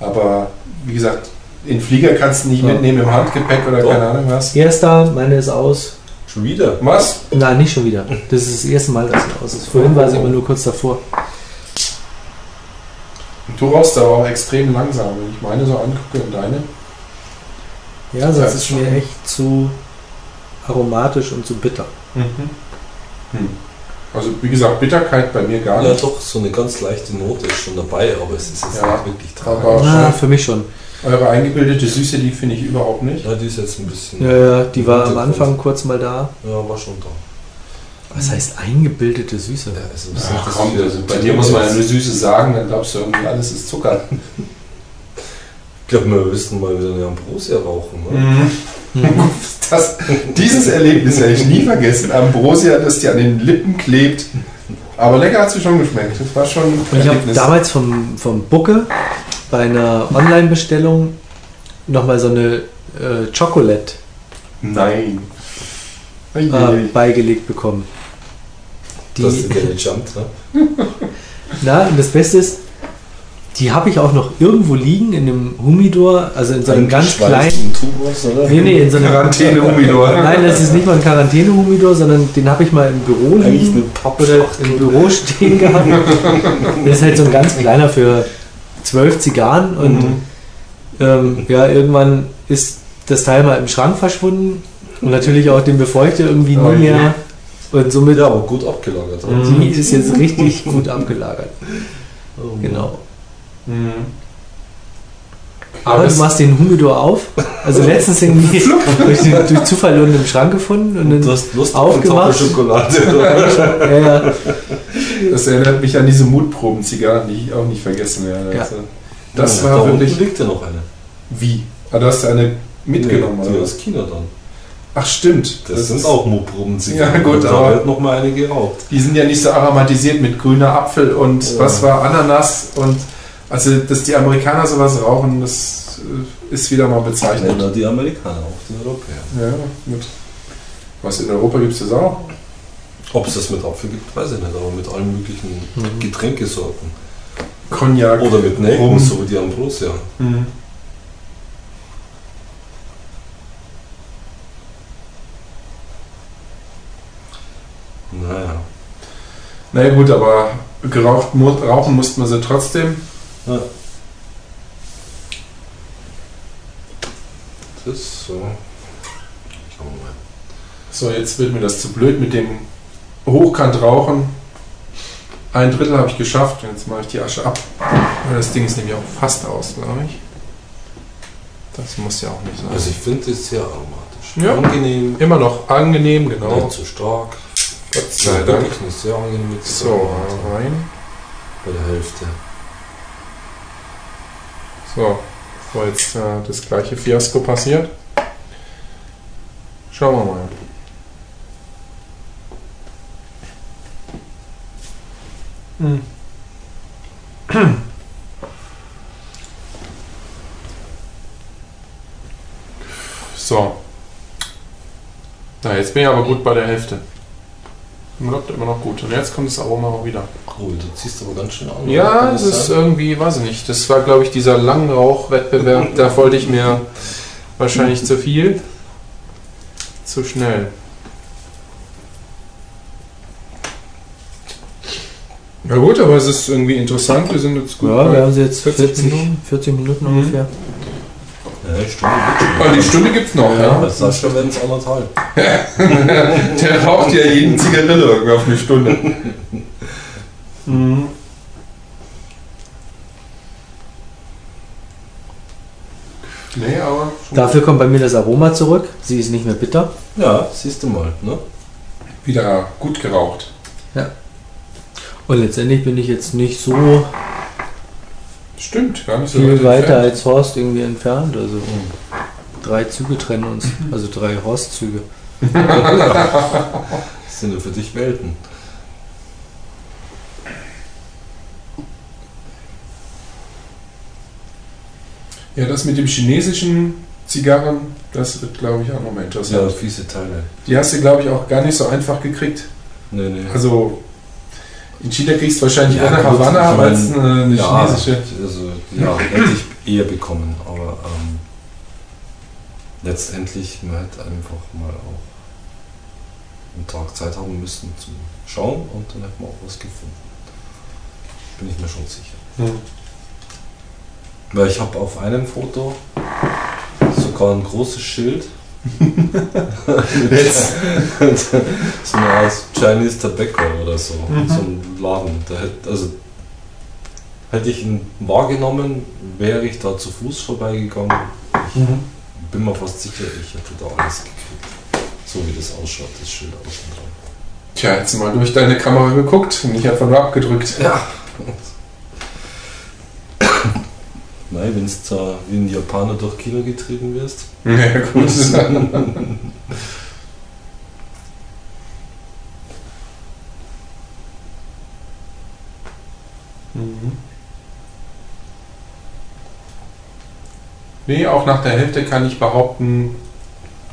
Aber wie gesagt, in Flieger kannst du nicht Ja. mitnehmen im Handgepäck oder Doch. keine Ahnung was. Erster, meine ist aus. Schon wieder? Was? Nein, nicht schon wieder. Das ist das erste Mal, dass sie aus ist. Vorhin war sie immer nur kurz davor. Und du rauchst aber auch extrem langsam, wenn ich meine so angucke und deine. Ja, sonst Ja, ist mir echt zu aromatisch und zu bitter. Hm. Also wie gesagt, Bitterkeit bei mir gar Ja, nicht. doch, so eine ganz leichte Note ist schon dabei, aber es ist jetzt Ja, nicht wirklich aber- tragisch. Na, für mich schon. Eure eingebildete Süße, die finde ich überhaupt nicht. Ja, die ist jetzt ein bisschen. Ja, ja, die war am. Anfang kurz mal da. Ja, war schon da. Was heißt eingebildete Süße? Ja, also, Ach komm, also bei dir muss man ja eine Süße sagen, dann glaubst du irgendwie, alles ist Zucker. Ich glaube, wir müssten mal wieder eine Ambrosia rauchen. Ne? Mhm. Das, dieses Erlebnis werde ich nie vergessen. Ambrosia, das dir an den Lippen klebt. Aber lecker hat sie schon geschmeckt. Das war schon ein Und ich habe damals vom, vom Bucke bei einer Online-Bestellung nochmal so eine äh, Chocolate Nein. äh, beigelegt bekommen. Die, Das ist der Jump, ne? na, und das Beste ist, die habe ich auch noch irgendwo liegen in einem Humidor, also in so einem ganz kleinen. Tubus, oder? Nee, nee, in so einem Quarantäne-Humidor. Nein, das ist nicht mal ein Quarantäne-Humidor, sondern den habe ich mal im Büro Eigentlich liegen eine oder im Büro stehen gehabt. Das ist halt so ein ganz kleiner für zwölf Zigarren und Mhm. ähm, ja, irgendwann ist das Teil mal im Schrank verschwunden und natürlich auch den Befeuchter irgendwie Oh nie mehr und somit Ja, aber gut abgelagert. Mhm. die ist jetzt richtig gut abgelagert. Oh. Genau. Mhm. Aber das- du machst den Humidor auf. Also letztens irgendwie durch, den- durch Zufall unten im Schrank gefunden und Und du dann hast Lust aufgemacht. auf Schokolade. ja, ja, Das erinnert mich an diese Mutproben-Zigarren, die ich auch nicht vergessen werde. Ja. Also, das Ja, war da wirklich. liegt ja noch eine. Wie? Ah, du hast eine mitgenommen, Nee, oder aus China dann. Ach, stimmt. Das, sind auch Mutproben. Ja, gut, da aber- wird noch mal eine geraucht. Die sind ja nicht so aromatisiert mit grüner Apfel und Ja. was war Ananas und also dass die Amerikaner sowas rauchen, das äh, ist wieder mal bezeichnet. Nennen die Amerikaner auch, die Europäer. Ja, gut. Was in Europa gibt es das auch? Ob es das mit Apfel gibt, weiß ich nicht, aber mit allen möglichen Mhm. Getränkesorten. Cognac. Oder mit Nelken, so wie die Ambrosia. Mhm. Naja. Na ja, gut, aber geraucht, rauchen musste man sie trotzdem. Ja. Das ist so. Schauen wir mal. So, jetzt wird mir das zu blöd mit dem Hochkantrauchen. Ein Drittel habe ich geschafft. Jetzt mache ich die Asche ab. Das Ding ist nämlich auch fast aus, glaube ich. Das muss ja auch nicht sein. Also ich finde es sehr aromatisch. Ja. Angenehm, Immer noch angenehm, genau. nicht zu stark. Gott sei Ja, Dank. wirklich eine sehr angenehme So, Zigarre rein. bei der Hälfte. So, bevor jetzt äh, das gleiche Fiasko passiert. Schauen wir mal. Hm. So. Na, jetzt bin ich aber gut bei der Hälfte. Läuft immer noch gut. Und jetzt kommt das Aroma auch wieder. Oh, du ziehst aber ganz schön an. Ja, das ist sein? irgendwie, weiß ich nicht. Das war, glaube ich, dieser Langrauchwettbewerb. da wollte ich mir wahrscheinlich zu viel. Zu schnell. Ja gut, aber es ist irgendwie interessant. Wir sind jetzt gut Ja, bei wir haben sie jetzt 40 40, Minuten. 40 Minuten Mhm. ungefähr. Ja, eine Stunde wird schon. Ah, die Stunde gibt's noch, Ja, ja. bei Sascha werden es anderthalb. Der raucht ja jeden Zigarette irgendwie auf eine Stunde. Mhm. Nee, aber schon Dafür kommt bei mir das Aroma zurück. Sie ist nicht mehr bitter. Ja, siehst du mal. Ne? wieder gut geraucht. Und letztendlich bin ich jetzt nicht so Stimmt, gar nicht so viel weit weiter entfernt. als Horst irgendwie entfernt. Also drei Züge trennen uns. Also drei Horstzüge. Das sind ja für dich Welten. Ja, das mit dem chinesischen Zigarren, das wird, glaube ich, auch nochmal Ja, interessant. fiese Teile. Die hast du, glaube ich, auch gar nicht so einfach gekriegt. Nee, nee. Also, in China kriegst du wahrscheinlich Ja, eher eine gut, Havanna ich mein, als eine, eine ja, chinesische. Also, ja, hätte ich eher bekommen, aber ähm, letztendlich, man hätte einfach mal auch einen Tag Zeit haben müssen zum Schauen und dann hätte man auch was gefunden. Bin ich mir schon sicher. Hm. Weil ich habe auf einem Foto sogar ein großes Schild. Jetzt. so eine Art Chinese Tobacco oder so. Mhm. So ein Laden. Da hätte, also, hätte ich ihn wahrgenommen, wäre ich da zu Fuß vorbeigegangen. Ich Mhm. bin mir fast sicher, ich hätte da alles gekriegt. So wie das ausschaut, das Schild außen dran. Tja, jetzt mal durch deine Kamera geguckt und nicht einfach nur abgedrückt. Ja. Nein, wenn du da wie ein Japaner durch China getrieben wirst. Ja, gut. Mhm. Nee, auch nach der Hälfte kann ich behaupten,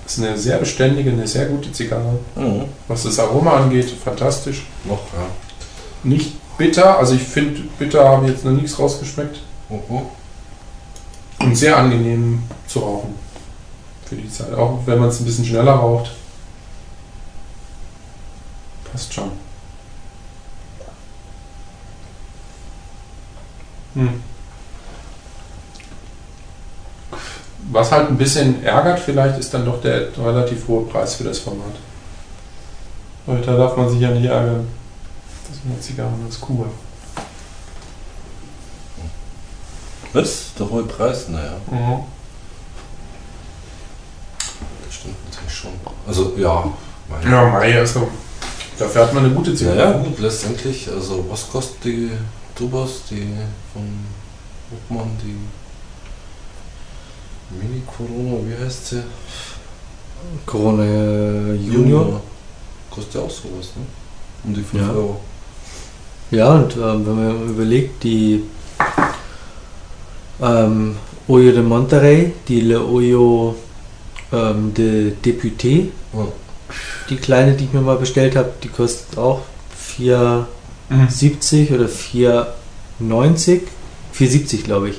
es ist eine sehr beständige, eine sehr gute Zigarre. Mhm. Was das Aroma angeht, fantastisch. Noch, ja. Nicht bitter, also ich finde, bitter habe ich jetzt noch nichts rausgeschmeckt. Oh. Und sehr angenehm zu rauchen. Für die Zeit. Auch wenn man es ein bisschen schneller raucht. Passt schon. Hm. Was halt ein bisschen ärgert vielleicht, ist dann doch der relativ hohe Preis für das Format. Weil da darf man sich ja nicht ärgern. Das sind ja Zigarren aus Kuba. Was? Der hohe Preis? Naja, Mhm. das stimmt natürlich schon. Also, ja. Mein Ja, Mai, also dafür hat man eine gute Zigarre. Ja, ja, gut, letztendlich, also was kostet die Tubas, die von Hochmann, die Mini Corona, wie heißt sie? Corona äh, Junior. Kostet ja auch sowas, ne? Um die 5 Ja. Euro. Ja, und ähm, wenn man überlegt, die ähm, Oyo de Monterrey, die Le Oyo ähm, de Député, Ja. die kleine, die ich mir mal bestellt habe, die kostet auch 4,70 oder 4,90. 4,70 glaube ich.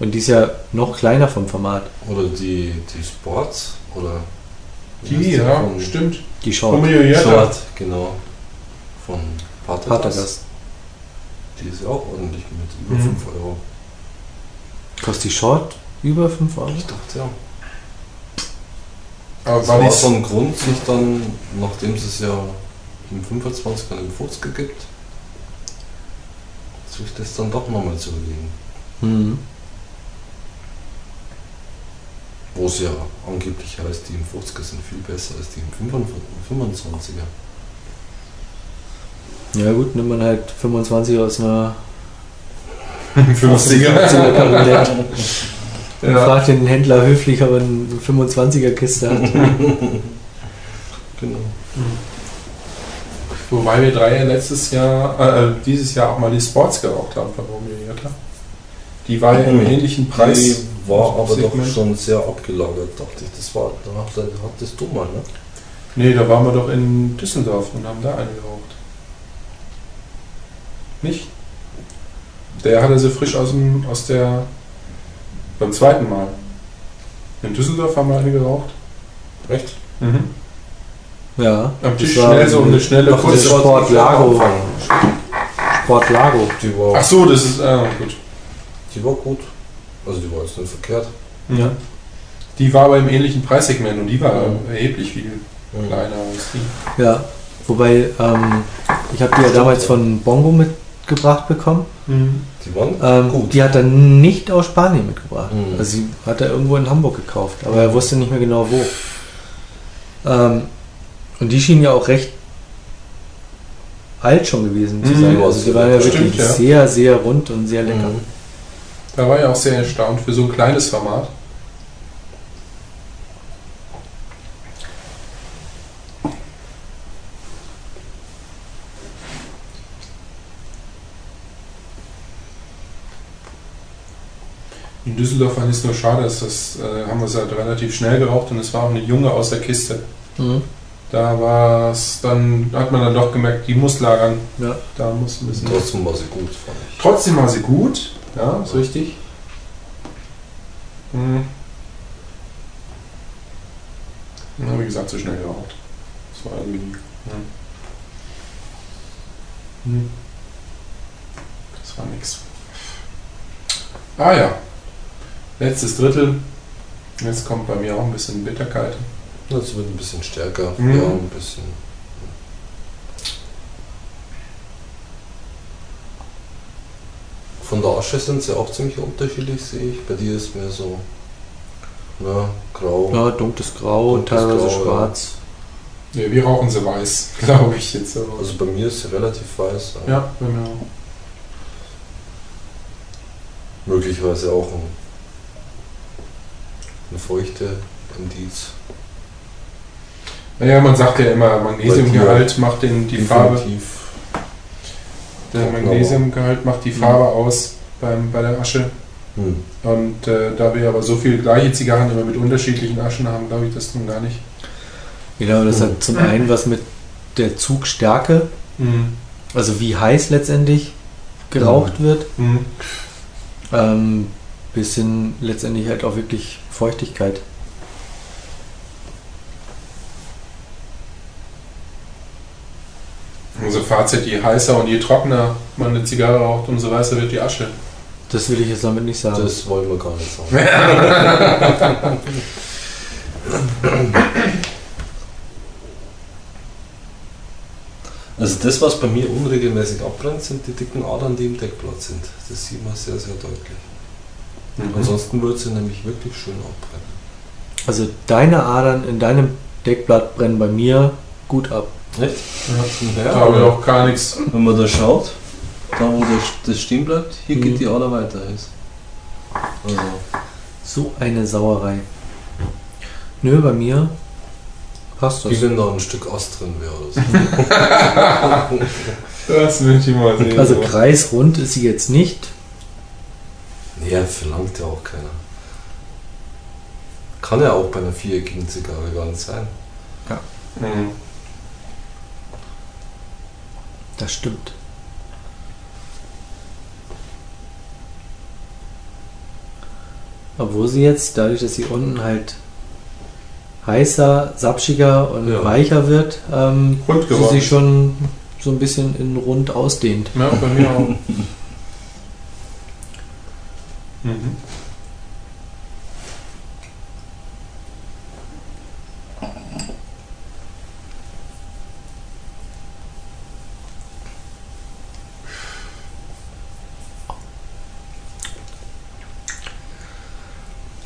Und die ist ja noch kleiner vom Format. Oder die, die Sports oder Die, ja, Von stimmt. Die Short. Short, genau. Von Patergast. Patergast. Die ist ja auch ordentlich mit über Mhm. 5 Euro. Kostet die Short über 5 Euro? Ich dachte ja. Aber Das war die so ein Grund, sich dann, nachdem es es ja im 25 er im 50 gibt, sich das dann doch nochmal zu überlegen. Mhm. Wo es ja angeblich heißt, die im 50er sind viel besser als die im 25er. Ja gut, nimmt man halt 25 aus einer 50er. aus einer Kabinett. Und Ja. fragt den Händler höflich, ob er eine 25er Kiste hat. Genau. Wobei wir drei ja letztes Jahr, äh, äh, dieses Jahr auch mal die Sports geraucht haben von Homöopathie. Die war ja im Mhm. ähnlichen Preis. Die war aber doch schon sehr abgelagert, dachte ich. Das war, da hattest du mal, ne? Nee, da waren wir doch in Düsseldorf und haben da eine geraucht. Nicht? Der hatte sie frisch aus, dem, aus der. beim zweiten Mal. In Düsseldorf haben wir eine geraucht. Echt? Mhm. Ja. Am Tisch schnell so eine schnelle kurze. Sport Lago. Sport Lago. Die war, Ach so, das ist. Ah, gut. die war gut. Also die war jetzt nicht verkehrt. Ja. Die war aber im ähnlichen Preissegment und die war Mhm. erheblich viel Mhm. kleiner als die. Ja. Wobei, ähm, ich habe die ja damals von Bongo mitgebracht bekommen. Die waren Ähm, gut. Die hat er nicht aus Spanien mitgebracht. Mhm. Also sie hat er irgendwo in Hamburg gekauft, aber er wusste nicht mehr genau wo. Ähm, und die schien ja auch recht alt schon gewesen zu Mhm. sein. Also die waren ja Stimmt, wirklich ja. sehr, sehr rund und sehr lecker. Mhm. Da war ich auch sehr erstaunt für so ein kleines Format. In Düsseldorf fand ich es nur schade, dass das äh, haben wir es halt relativ schnell geraucht und es war auch eine junge aus der Kiste. Mhm. Da war es dann, hat man dann doch gemerkt, die muss lagern. Ja. Da muss ein bisschen. Trotzdem war sie gut, fand ich. Trotzdem war sie gut, ja, ist richtig. Mhm. Ja, wie gesagt, so schnell geraucht. Das war irgendwie. Ja. Hm. Das war nix. Ah ja. Letztes Drittel. Jetzt kommt bei mir auch ein bisschen Bitterkeit. Das wird ein bisschen stärker. Mhm. Ja, ein bisschen. Von der Asche sind sie auch ziemlich unterschiedlich, sehe ich. Bei dir ist mehr so na, grau. Ja, dunkles Grau, Dunkles teilweise Grau, schwarz. Ja, wir rauchen sie weiß, glaube ich jetzt. aber- Also bei mir ist sie relativ weiß. ja, genau. Möglicherweise auch ein, eine feuchte Indiz. Naja, man sagt ja immer, Magnesiumgehalt macht den, die Farbe. Der. Magnesiumgehalt macht die Farbe aus beim, bei der Asche. Hm. Und äh, da wir aber so viele gleiche Zigarren immer mit unterschiedlichen Aschen haben, glaube ich das nun gar nicht. Genau, das Mhm. hat zum einen was mit der Zugstärke, also wie heiß letztendlich geraucht wird, Mhm. ähm, bis hin letztendlich halt auch wirklich Feuchtigkeit. Also Fazit, je heißer und je trockener man eine Zigarre raucht, umso weißer wird die Asche. Das will ich jetzt damit nicht sagen. Das wollen wir gar nicht sagen. Also das, was bei mir unregelmäßig abbrennt, sind die dicken Adern, die im Deckblatt sind. Das sieht man sehr, sehr deutlich. Mhm. Ansonsten würde sie nämlich wirklich schön abbrennen. Also deine Adern in deinem Deckblatt brennen bei mir gut ab. Echt? Ja, da haben wir auch gar nichts. Wenn man da schaut, da wo das, das stehen bleibt, hier Mhm. geht die Ader weiter. Also, So eine Sauerei. Nö, bei mir passt das. wie wenn da ein Stück Ast drin wäre oder so. Das will ich mal sehen. Also kreisrund ist sie jetzt nicht. Nee, verlangt ja auch keiner. Kann ja auch bei einer viereckigen Zigarre gar nicht sein. Mhm. Das stimmt. Obwohl sie jetzt, dadurch, dass sie unten halt heißer, sapschiger und Ja. weicher wird, ähm, sie sich schon so ein bisschen in rund ausdehnt. Ja, bei mir auch. Mhm.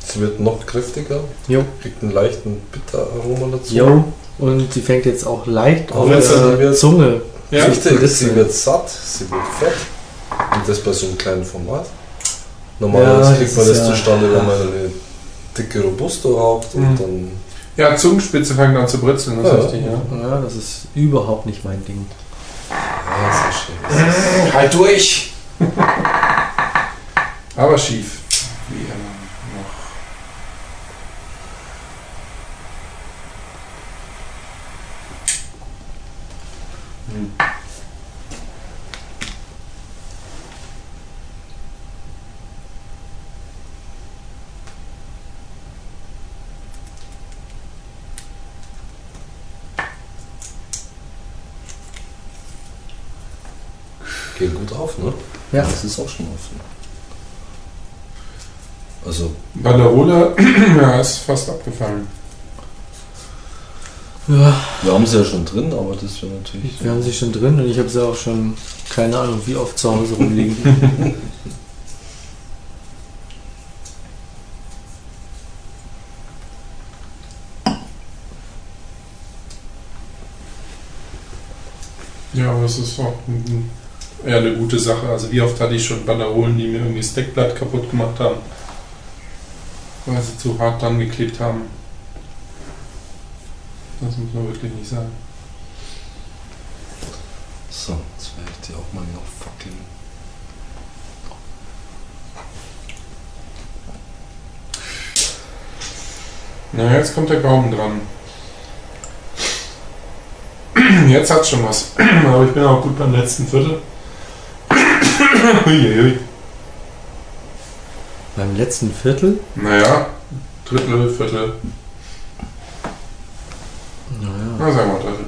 Es wird noch kräftiger, Jo. kriegt einen leichten Bitteraroma dazu. Jo. Und sie fängt jetzt auch leicht auf der Zunge. Ja, Richtig, sie wird satt, sie wird fett. Und das bei so einem kleinen Format. Normalerweise Ja, kriegt das man ist das ja- zustande, wenn man eine dicke Robusto raucht und Mhm. dann. Ja, Zungenspitze fängt an zu britzeln, das ist Ja. richtig, ja. Ja, das ist überhaupt nicht mein Ding. Ah, sehr schön. Halt durch! Aber schief. Wie immer noch. Hm. Geht gut auf, ne? Ja. Das ist auch schon offen. Also, Banderole, ja, ist fast abgefallen. Ja, wir haben sie ja schon drin, aber das wäre natürlich. wir haben sie schon drin und ich habe sie auch schon, keine Ahnung, wie oft zu Hause rumliegen. Ja, aber es ist auch ein- eher eine gute Sache. Also wie oft hatte ich schon Banderolen, die mir irgendwie das Deckblatt kaputt gemacht haben, weil sie zu hart dran geklebt haben. Das muss man wirklich nicht sagen. So, jetzt werde ich die auch mal noch fackeln. Na, jetzt kommt der Gaumen dran. Jetzt hat schon was. Aber ich bin auch gut beim letzten Viertel. Uiuiui. Beim letzten Viertel, Naja, Drittel, Viertel. naja, Na, sagen wir Drittel.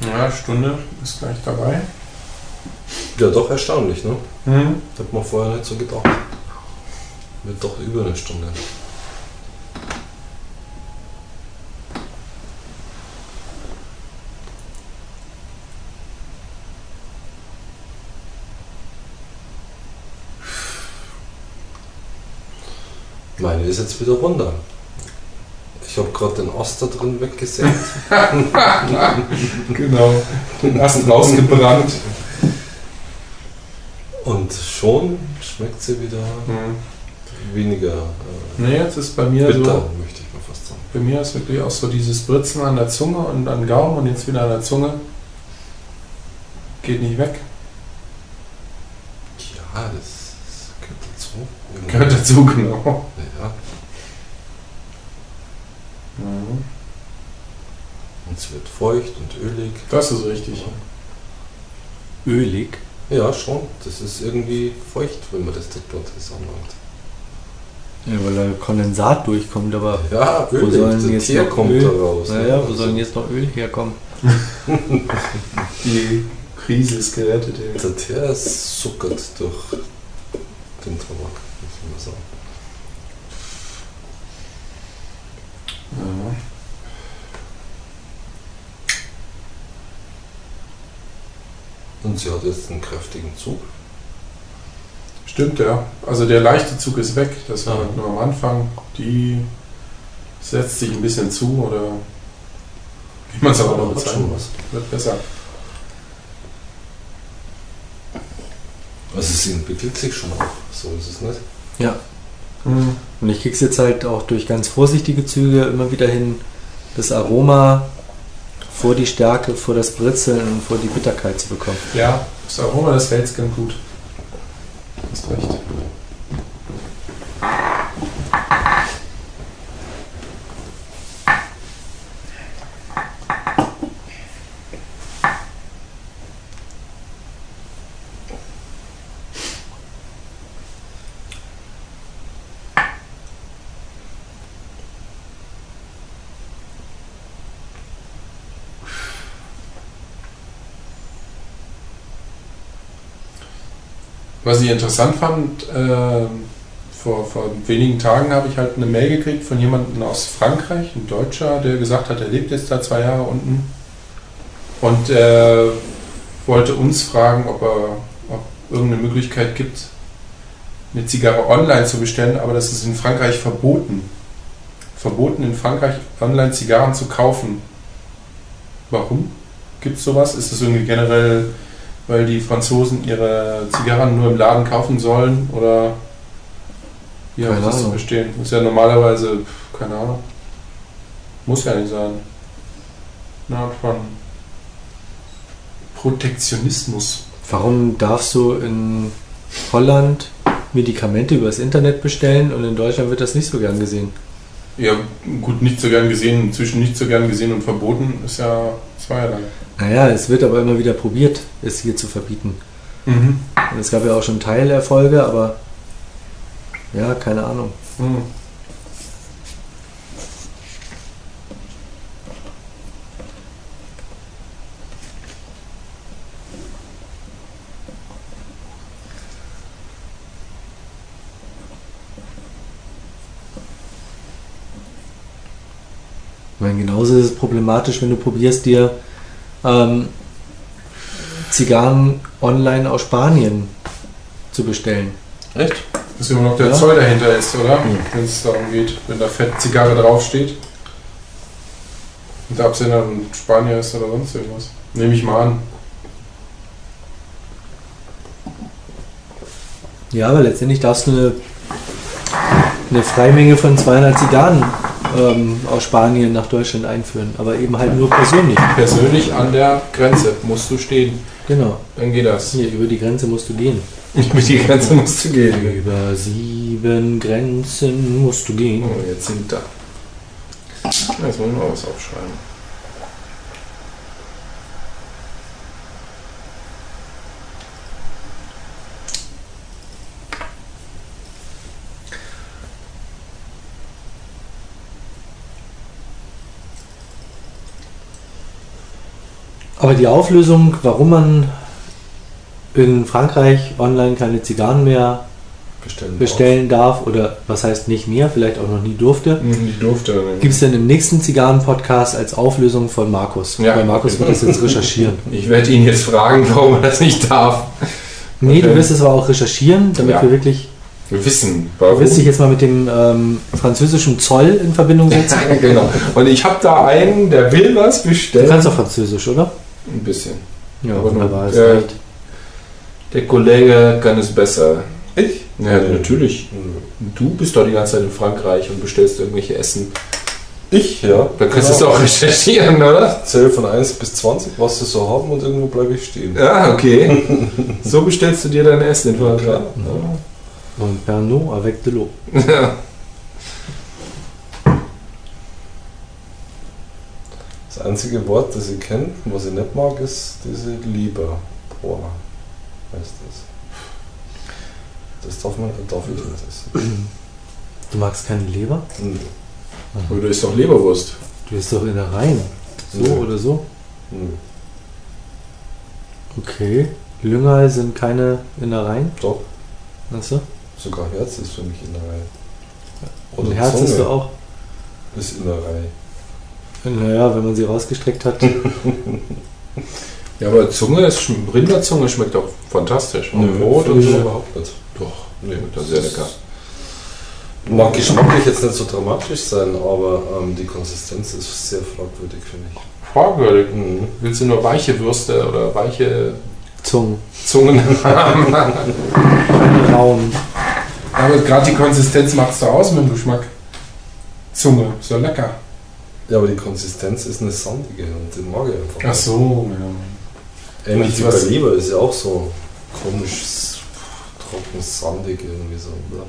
Ja, Stunde ist gleich dabei. Ja, doch erstaunlich, ne? Mhm. Hat man vorher nicht so gedacht. Wird doch über eine Stunde. Meine ist jetzt wieder runter. Ich habe gerade den da drin weggesägt. Genau. Den Ast rausgebrannt. Und schon schmeckt sie wieder Mhm. weniger äh, Nee, jetzt ist bei mir bitter, so. möchte ich mal fast sagen. Bei mir ist wirklich auch so dieses Britzen an der Zunge und an Gaumen und jetzt wieder an der Zunge. Geht nicht weg. Ja, das, das gehört dazu. Gehört dazu, genau. Ja, Mhm. Und es wird feucht und ölig. Das ist richtig. ölig. Ja, schon. Das ist irgendwie feucht, wenn man das Deckblatt anlangt. Ja, weil da Kondensat durchkommt, aber Ja, Wo ölig. sollen Der jetzt Teer noch kommt Öl? da raus. ne? naja, wo Also, soll denn jetzt noch Öl herkommen? Die Krise ist gerettet. ey. Der Teer suckert durch den Tabak, muss man sagen. Ja. Und sie hat jetzt einen kräftigen Zug. Stimmt, ja. Also der leichte Zug ist weg. Das war Ja. nur am Anfang. Die setzt sich ein bisschen zu oder wie man es aber noch bezeichnen muss. Wird besser. Also sie entwickelt sich schon auch. So ist es nicht. Ja. Mhm. Und ich krieg's jetzt halt auch durch ganz vorsichtige Züge immer wieder hin, das Aroma vor die Stärke, vor das Britzeln und vor die Bitterkeit zu bekommen. Ja, das Aroma des Felds ganz gut. Hast recht. Was ich interessant fand, äh, vor, vor wenigen Tagen habe ich halt eine Mail gekriegt von jemandem aus Frankreich, ein Deutscher, der gesagt hat, er lebt jetzt da zwei Jahre unten und äh, wollte uns fragen, ob er ob irgendeine Möglichkeit gibt, eine Zigarre online zu bestellen, aber das ist in Frankreich verboten. Verboten in Frankreich online Zigarren zu kaufen. Warum gibt es sowas? Ist es irgendwie generell, weil die Franzosen ihre Zigarren nur im Laden kaufen sollen oder wie hat das zu bestehen? Ist ja normalerweise, keine Ahnung. Muss ja nicht sein. Eine Art von Protektionismus. Warum darfst du in Holland Medikamente übers Internet bestellen und in Deutschland wird das nicht so gern gesehen? Ja, gut, nicht so gern gesehen, inzwischen nicht so gern gesehen und verboten ist ja zweierlei. Naja, es wird aber immer wieder probiert, es hier zu verbieten. Mhm. Und es gab ja auch schon Teilerfolge, aber ja, keine Ahnung. Mhm. Ich meine, genauso ist es problematisch, wenn du probierst, dir ähm, Zigarren online aus Spanien zu bestellen. Echt? Dass immer noch der Ja. Zoll dahinter ist, oder? Mhm. Wenn es darum geht, wenn da Fett Zigarre draufsteht. Und der Absender ein Spanier ist oder sonst irgendwas. Nehme ich mal an. Ja, aber letztendlich darfst du eine, eine Freimenge von 200 Zigarren ähm, aus Spanien nach Deutschland einführen, aber eben halt nur persönlich. Persönlich an der Grenze musst du stehen. Genau. Dann geht das. Hier, über die Grenze musst du gehen. Mit die Grenze musst du gehen. Über sieben Grenzen musst du gehen. Oh, jetzt sind da. Jetzt ich mal was aufschreiben. Aber die Auflösung, warum man in Frankreich online keine Zigarren mehr Bestellen. bestellen darf, oder was heißt nicht mehr, vielleicht auch noch nie durfte, durfte. gibt es dann im nächsten Zigarren-Podcast als Auflösung von Markus. Ja. Weil Markus wird das jetzt recherchieren. Ich werde ihn jetzt fragen, warum er das nicht darf. Nee, du wirst es aber auch recherchieren, damit Ja. wir wirklich. Wir wissen, Du warum. wirst dich jetzt mal mit dem ähm, französischen Zoll in Verbindung setzen. genau. Und ich habe da einen, der will was Du bestellen. kannst auch Französisch, oder? Ein bisschen. Ja, Aber nur, wunderbar. es äh. Der Kollege kann es besser. Ich? Ja, Nee. natürlich. Nö. Du bist doch die ganze Zeit in Frankreich und bestellst irgendwelche Essen. Ich, ja. Da kannst du es Genau. auch recherchieren, oder? Ich zähle von 1 bis 20, was sie so haben und irgendwo bleibe ich stehen. Ja, okay. so bestellst du dir dein Essen in Frankreich. Klar. Und Pernod avec de l'eau. Ja. Das einzige Wort, das ich kenne, was ich nicht mag, ist diese Liebe. Boah, heißt das. Das darf, man, darf ich nicht essen. Du magst keine Leber? Nö. Aber du isst doch Leberwurst. Du bist doch Innereien. So Nö. oder so? Nö. Okay. Lüngerl sind keine Innereien. Doch, Achso. sogar Herz ist für mich Innerei. Und Herz ist du auch. Ist Innerei. Naja, wenn man sie rausgestreckt hat. Ja, aber Zunge, ist, Rinderzunge schmeckt auch fantastisch. Und Brot und so. überhaupt nicht. Doch, Nee, das ist sehr lecker. Mag geschmacklich jetzt nicht so dramatisch sein, aber ähm, die Konsistenz ist sehr fragwürdig, finde ich. Fragwürdig. Mhm. Willst du nur weiche Würste oder weiche Zungen. Zungen haben? Raum. aber gerade die Konsistenz macht es doch aus mit dem Geschmack. Zunge, doch lecker. Ja, aber die Konsistenz ist eine sandige und den mag ich einfach. Ach so, ja. Ähnlich wie bei Leber ist ja auch so komisch, trocken, sandig irgendwie so. Oder?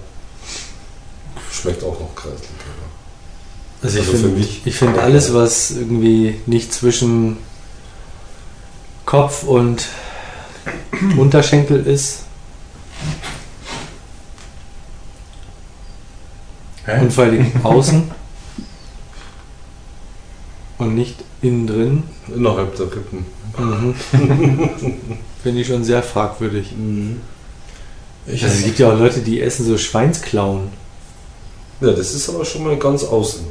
Schmeckt auch noch kreislig. Ja. Also ich Also für finde mich- ich find alles, was irgendwie nicht zwischen Kopf und Unterschenkel ist Hä? und vor allem außen und nicht innen drin, Innerhalb der Rippen. mhm. finde ich schon sehr fragwürdig. Ich Also es gibt ja auch Leute, die essen so Schweinsklauen. ja, das ist aber schon mal ganz außen.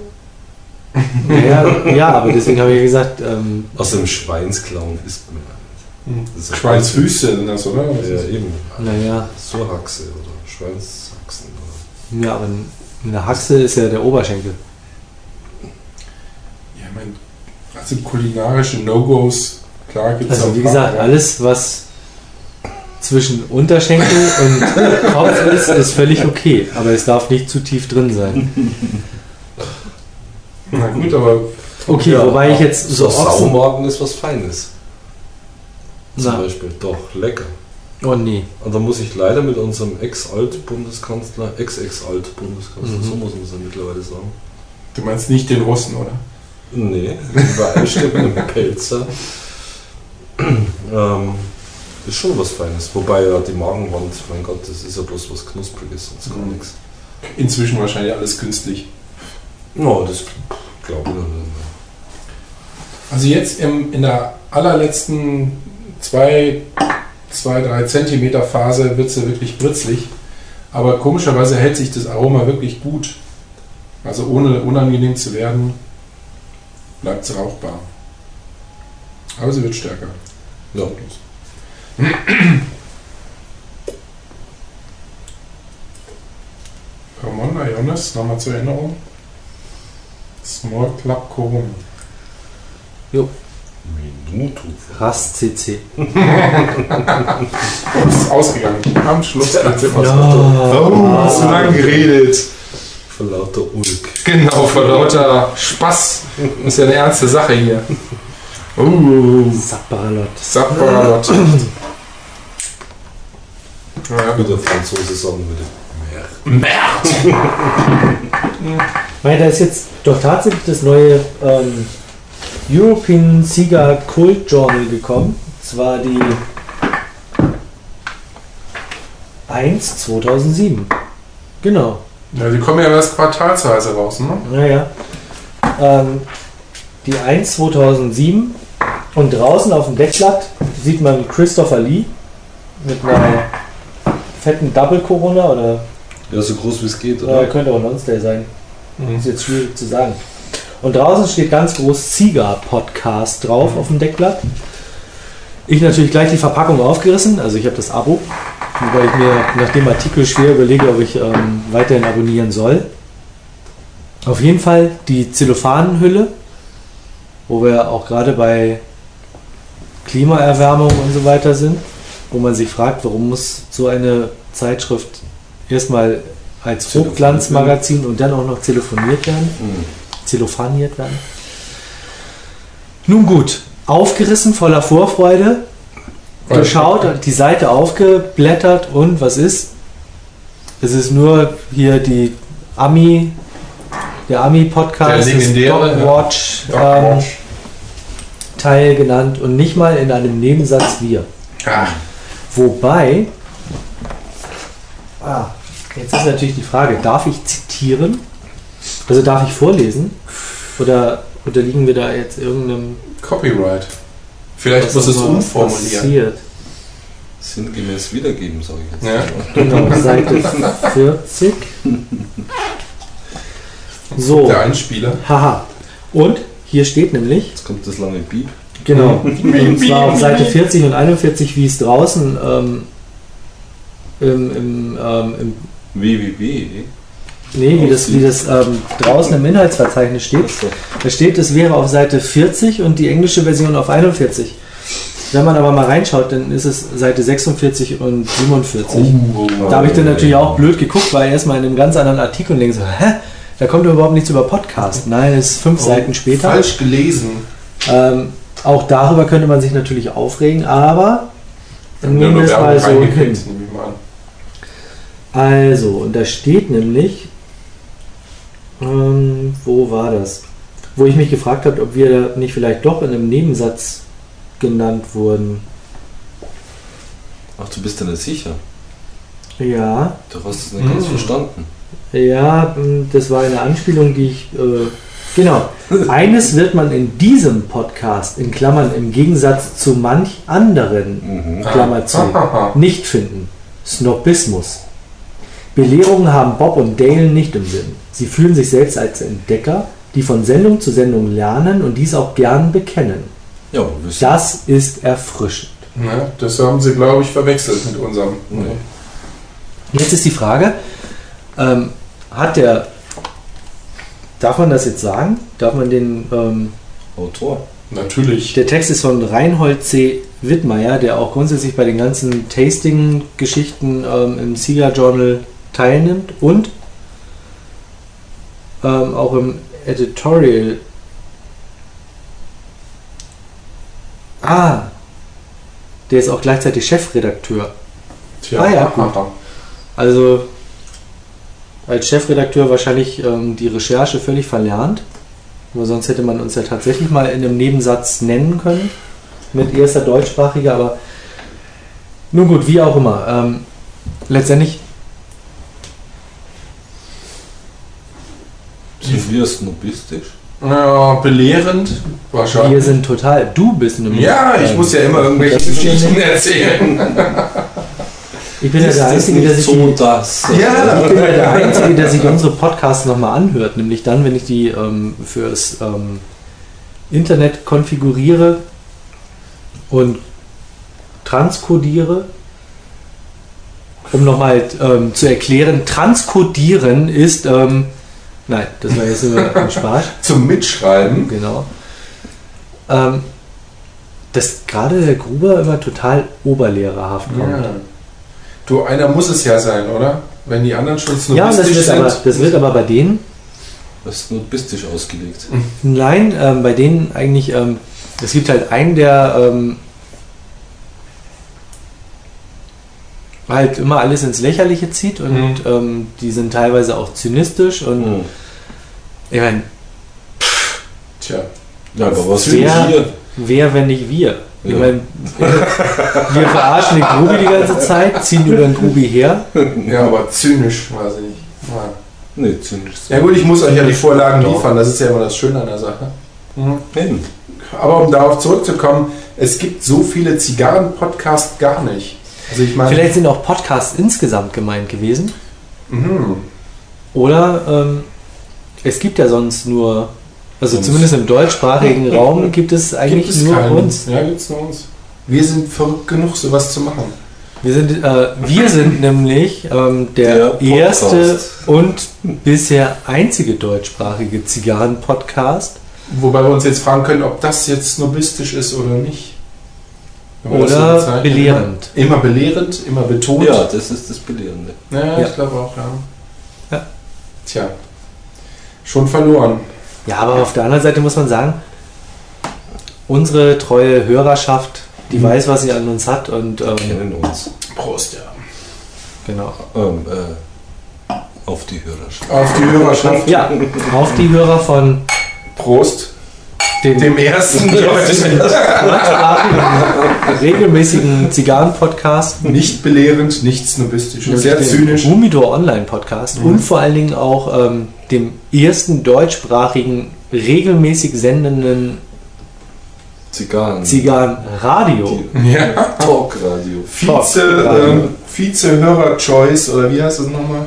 Ja, ja aber deswegen habe ich gesagt, ähm, Außer dem Schweinsklauen isst man. Das ist ja Schweinsfüße sind das, oder? Ja, ist- eben. naja, So Haxe oder Schweinshaxen. Oder. ja, aber eine Haxe ist ja der Oberschenkel. Ich mein, also kulinarische No-Gos, klar gibt es Also wie gesagt, alles, was zwischen Unterschenkel und Kopf ist, ist völlig okay. Aber es darf nicht zu tief drin sein. Na gut, aber Okay, Ja, wobei ich jetzt so so Ochsen... Saumagen ist was Feines. Zum Na, Beispiel. Doch, lecker. oh nee. Und da muss ich leider mit unserem Ex-Alt-Bundeskanzler, Ex-Ex-Alt-Bundeskanzler, Mhm. so muss man es ja mittlerweile sagen. du meinst nicht den Russen, oder? Nee, übereinstimmend im Pelzer. ähm, ist schon was Feines. Wobei ja die Magenwand, mein Gott, das ist ja bloß was Knuspriges, sonst gar nichts. Inzwischen wahrscheinlich alles künstlich. No, das glaube ich noch nicht. Also jetzt im, in der allerletzten 2, 2 3 Zentimeter Phase wird sie wirklich britzlig. Aber komischerweise hält sich das Aroma wirklich gut. Also ohne unangenehm zu werden, bleibt sie rauchbar. Aber sie wird stärker. Ja. Ramon Ionis, nochmal zur Erinnerung. Small Club Corona. Minuto. Rast CC. Oh, es ist ausgegangen. Am Schluss. Ja. hast du lang geredet. Vor lauter Ulk. Genau, vor lauter Spaß. Ist ja eine ernste Sache hier. Uh, Sapperlot. Sapperlot. Ja, Wie der Franzose sagen würde. Mehr. Weil da ist jetzt doch tatsächlich das neue ähm, European Cigar Cult Journal gekommen. Und zwar die 1 2007. Genau. Ja, die kommen ja erst quartalsweise raus, ne? Naja. Ähm, die 1 2007 und draußen auf dem Deckblatt sieht man Christopher Lee mit einer fetten Double Corona oder Ja, so groß wie es geht, oder? könnte auch Nonsday sein. Ist jetzt schwierig zu sagen. Und draußen steht ganz groß Cigar Podcast drauf auf dem Deckblatt. Ich natürlich gleich die Verpackung aufgerissen, also ich habe das Abo, wobei ich mir nach dem Artikel schwer überlege, ob ich ähm, weiterhin abonnieren soll. Auf jeden Fall die Zellophanenhülle, wo wir auch gerade bei Klimaerwärmung und so weiter sind, wo man sich fragt, warum muss so eine Zeitschrift erstmal als Hochglanzmagazin und dann auch noch telefoniert werden, Hm. zellophaniert werden. Nun gut, aufgerissen, voller Vorfreude, geschaut, die Seite aufgeblättert und was ist? Es ist nur hier die Ami, der Ami-Podcast, Der legendäre, ja. Dogwatch ähm. Teil genannt und nicht mal in einem Nebensatz wir. Ah, Wobei, ah, jetzt ist natürlich die Frage, darf ich zitieren? Also darf ich vorlesen? Oder unterliegen wir da jetzt irgendeinem... Copyright. Vielleicht muss es umformulieren. passiert? Sinngemäß wiedergeben, sage ich jetzt. Ja. Genau, Seite 40. So, Der Einspieler. haha. Und hier steht nämlich, Jetzt kommt das lange Piep. genau, und zwar auf Seite 40 und 41, wie es draußen ähm, im, im, ähm, im www. Nee, wie das, wie das ähm, draußen im Inhaltsverzeichnis steht. Da steht, es wäre auf Seite 40 und die englische Version auf 41. Wenn man aber mal reinschaut, dann ist es Seite 46 und 47. Oh, Da habe ich dann natürlich auch blöd geguckt, weil erstmal in einem ganz anderen Artikel und denke so, hä? Da kommt überhaupt nichts über Podcast. Nein, es ist fünf Oh, Seiten später. Falsch gelesen. Ähm, auch darüber könnte man sich natürlich aufregen, aber dann nehmen wir es mal so hin. Also, und da steht nämlich, ähm, wo war das? Wo ich mich gefragt habe, ob wir da nicht vielleicht doch in einem Nebensatz genannt wurden. Ach, du bist dir nicht sicher. Ja, Du hast es nicht ganz Hm. verstanden. ja, m, das war eine Anspielung, die ich. Äh, genau. Eines wird man in diesem Podcast, in Klammern im Gegensatz zu manch anderen, Mhm. Klammer zu, nicht finden. Snobismus. Belehrungen haben Bob und Dale nicht im Sinn. Sie fühlen sich selbst als Entdecker, die von Sendung zu Sendung lernen und dies auch gern bekennen. Ja. Das ist erfrischend. Ja, das haben sie, glaube ich, verwechselt mit unserem. Nee. Jetzt ist die Frage, ähm, hat der, darf man das jetzt sagen? Darf man den, ähm, Autor. Natürlich. der Text ist von Reinhold C. Wittmeier, der auch grundsätzlich bei den ganzen Tasting-Geschichten ähm, im Sieger Journal teilnimmt und ähm, auch im Editorial. Ah, der ist auch gleichzeitig Chefredakteur. Tja, Ah ja, gut. Also als Chefredakteur wahrscheinlich ähm, die Recherche völlig verlernt. Aber sonst hätte man uns ja tatsächlich mal in einem Nebensatz nennen können. Mit erster deutschsprachiger, aber nun gut, wie auch immer. Ähm, letztendlich, Sind wir snobistisch? Ja, belehrend. wir Wahrscheinlich. sind total. Du bist nämlich. Ja, ich muss ja immer irgendwelche Geschichten erzählen. Ich bin ja der Einzige, der sich so das? Ja. Ich bin ja der Einzige, der sich unsere Podcasts nochmal anhört, nämlich dann, wenn ich die ähm, fürs ähm, Internet konfiguriere und transkodiere. Um nochmal ähm, zu erklären, transkodieren ist, ähm, nein, das war jetzt nur ein Spaß, Zum Mitschreiben. genau. Ähm, dass gerade der Gruber immer total oberlehrerhaft kommt. Ja. Du, einer muss es ja sein, oder? Wenn die anderen schon Ja, das wird, sind. aber, das wird aber bei denen Das ist snobistisch ausgelegt. Nein, ähm, bei denen eigentlich, ähm, es gibt halt einen, der ähm, halt immer alles ins Lächerliche zieht und Mhm. ähm, die sind teilweise auch zynistisch und Hm. ich meine, Tja. Ja, aber was Wer- wir? wer, wenn nicht wir? Ich Ja. meine, wir verarschen den Grubi die ganze Zeit, ziehen über den Grubi her. Ja, aber zynisch, weiß ich nicht. Ja. Nee, zynisch. Ja gut, ich muss euch ja die Vorlagen Doch. liefern, das ist ja immer das Schöne an der Sache. Mhm. Eben. Aber um darauf zurückzukommen, es gibt so viele Zigarren-Podcasts gar nicht. Also ich meine, Vielleicht sind auch Podcasts insgesamt gemeint gewesen. Mhm. Oder ähm, es gibt ja sonst nur, also Uns. zumindest im deutschsprachigen Raum gibt es eigentlich gibt es nur keinen. uns. Ja, gibt es nur uns. Wir sind verrückt genug, sowas zu machen. Wir sind, äh, wir sind nämlich ähm, der, Der erste und bisher einzige deutschsprachige Zigarren-Podcast. Wobei wir uns jetzt fragen können, ob das jetzt snobistisch ist oder nicht. So Oder belehrend. Immer belehrend, immer betont. Ja, das ist das Belehrende. Ja, Ja. ich glaube auch, ja. Ja. Tja, schon verloren. Ja, aber auf der anderen Seite muss man sagen, unsere treue Hörerschaft, die Mhm. weiß, was sie an uns hat und ähm, Kennen uns. Prost, ja. genau. Ähm, äh, auf die Hörerschaft. Auf die Hörerschaft. Ja, auf die Hörer von Prost. Dem Dem ersten deutschen, deutschsprachigen, regelmäßigen Zigarren-Podcast. nicht belehrend, nicht snobistisch. Sehr dem zynisch. Humidor Online Podcast Mhm. und vor allen Dingen auch ähm, dem ersten deutschsprachigen, regelmäßig sendenden Zigarren. Zigarrenradio. Ja. Talkradio. Vize, ähm, Vize-Hörer-Choice oder wie heißt das nochmal?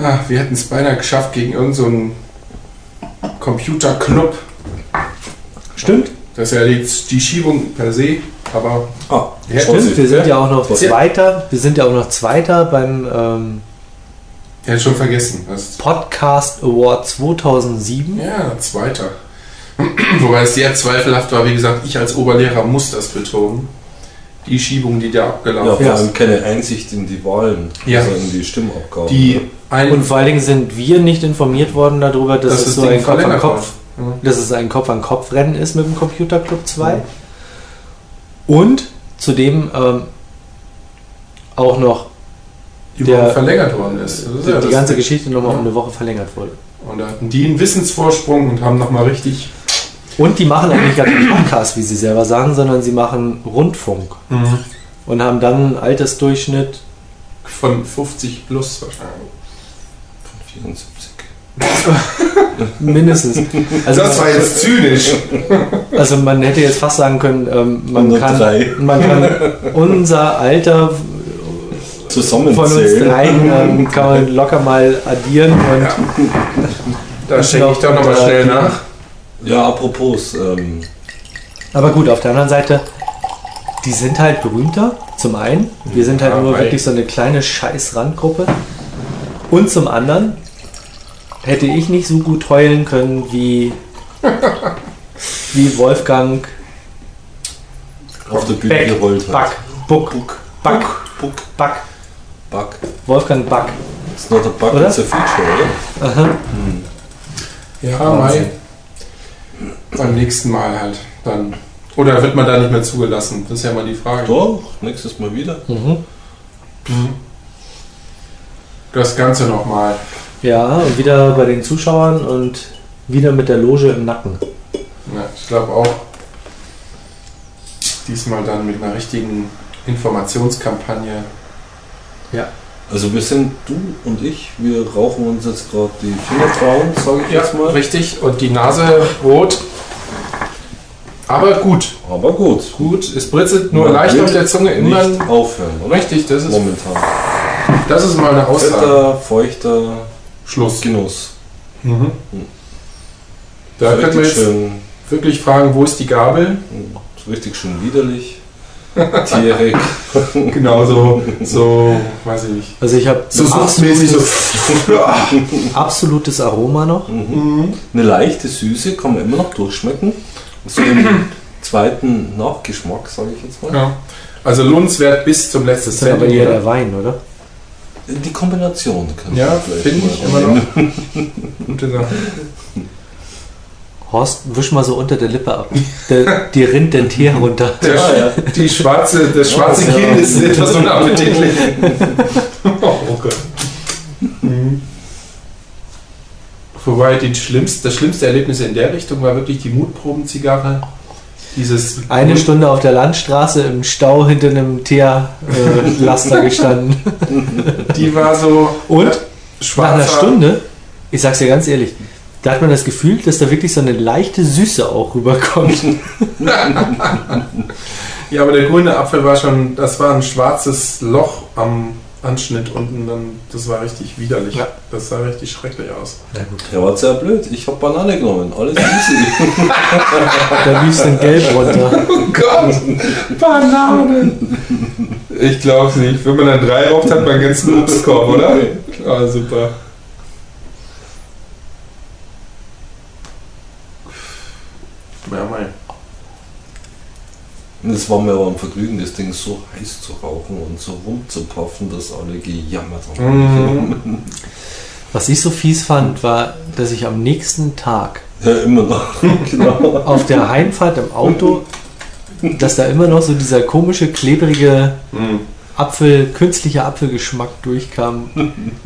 Ah, wir hätten es beinahe geschafft gegen irgendeinen so Computerclub. Stimmt, Das ist ja die, die Schiebung per se, aber Ah, Ja, stimmt. Wir sind ja auch noch Ja. Zweiter. Wir sind ja auch noch Zweiter beim ähm, hätte schon vergessen. Podcast Award 2007. ja, zweiter. Wobei es sehr zweifelhaft war, wie gesagt, ich als Oberlehrer muss das betonen. Die Schiebung, die da Ja, abgelaufen vor ist. allem keine Einsicht in die Wahlen, Ja. also in die Stimmabgabe. Die ein, Und vor allen Dingen sind wir nicht informiert worden darüber, dass dass es das so ein Kopf an Kopf. Ja. dass es ein Kopf an Kopf Rennen ist mit dem Computer Club 2. Und zudem ähm, auch noch Die Der- Woche verlängert worden ist. Das ist die, ja die das ganze. Geschichte nochmal Ja. um eine Woche verlängert wurde. Und da hatten die einen Wissensvorsprung und haben nochmal richtig. Und die machen eigentlich gar keinen Podcast, wie sie selber sagen, sondern sie machen Rundfunk und haben dann einen Altersdurchschnitt. Von 50 plus wahrscheinlich. 74. Mindestens. Also das war jetzt zynisch. Also man hätte jetzt fast sagen können, ähm, man, kann, 103. man kann unser Alter von uns Zusammenzählen. dreien ähm, kann man locker mal addieren und Ja. Da schenke ich doch nochmal schnell die- nach. Ja, apropos, ähm, Aber gut, auf der anderen Seite, die sind halt berühmter, zum einen. Wir sind halt Ja, nur wirklich so eine kleine Scheiß-Randgruppe. Und zum anderen hätte ich nicht so gut heulen können wie, wie Wolfgang auf der Bühne Beck, gerollt hat. Back, Buck, Back, Buck, Back, Buck. Wolfgang Back. It's not a bug, Oder? it's a feature, oder? Aha. Ja, Wahnsinn. Mai. Beim nächsten Mal halt. Dann. Oder wird man da nicht mehr zugelassen? Das ist ja mal die Frage. Doch, nächstes Mal wieder. Mhm. Das Ganze nochmal. Ja, und wieder bei den Zuschauern und wieder mit der Loge im Nacken. Ja, ich glaube auch. Diesmal dann mit einer richtigen Informationskampagne. Also wir sind, du und ich, wir rauchen uns jetzt gerade die Fingertrauen, sage ich jetzt mal. richtig. Und die Nase rot. Aber gut. Aber gut. Gut. Es britzelt nur Man leicht auf der Zunge. Immer Nicht aufhören, oder? richtig. Das ist, Momentan. das ist mal eine Aussage. Fetter, feuchter Schluss. Genuss. Mhm. Da So können wir richtig jetzt schön, wirklich fragen, wo ist die Gabel? so richtig schön widerlich. Tierig. Genau so, so, weiß ich nicht. Also ich habe So suchtmäßig so. absolutes Aroma noch. Mhm. Eine leichte Süße kann man immer noch durchschmecken. So im zweiten Nachgeschmack, sage ich jetzt mal. Ja. Also lohnenswert bis zum letzten dann aber eher Zentimeter. der Wein, oder? Die Kombination kann Ja, vielleicht finde mal ich immer noch. Gute Sache. Horst, wisch mal so unter der Lippe ab. Der, die rinnt den Tee herunter. Der, Ja, ja. Die schwarze, das schwarze Ja. Kind ist etwas unappetitlich. oh Gott. Mhm. Wobei die schlimmste, das schlimmste Erlebnis in der Richtung war wirklich die Mutprobenzigarre. Dieses Eine Stunde auf der Landstraße im Stau hinter einem Teerlaster gestanden. Die war so Und nach schwarzer. einer Stunde, ich sag's dir ganz ehrlich, da hat man das Gefühl, dass da wirklich so eine leichte Süße auch rüberkommt. Ja, aber der grüne Apfel war schon, das war ein schwarzes Loch am Anschnitt unten. Dann, das war richtig widerlich. Ja. Das sah richtig schrecklich aus. Na gut. Der war sehr blöd. Ich habe Banane genommen. Alles easy. Da lief's in Gelb runter. Oh Gott, Bananen. Ich glaub's nicht. Wenn man dann drei raucht, hat man einen ganzen Obstkorb, oder? Ah, super. Ja, mein. Und es war mir aber ein Vergnügen, das Ding so heiß zu rauchen und so rumzupuffen, dass alle gejammert haben. Mhm. Was ich so fies fand, war, dass ich am nächsten Tag Ja, immer noch. genau. auf der Heimfahrt im Auto, dass da immer noch so dieser komische, klebrige Mhm. Apfel, künstlicher Apfelgeschmack durchkam.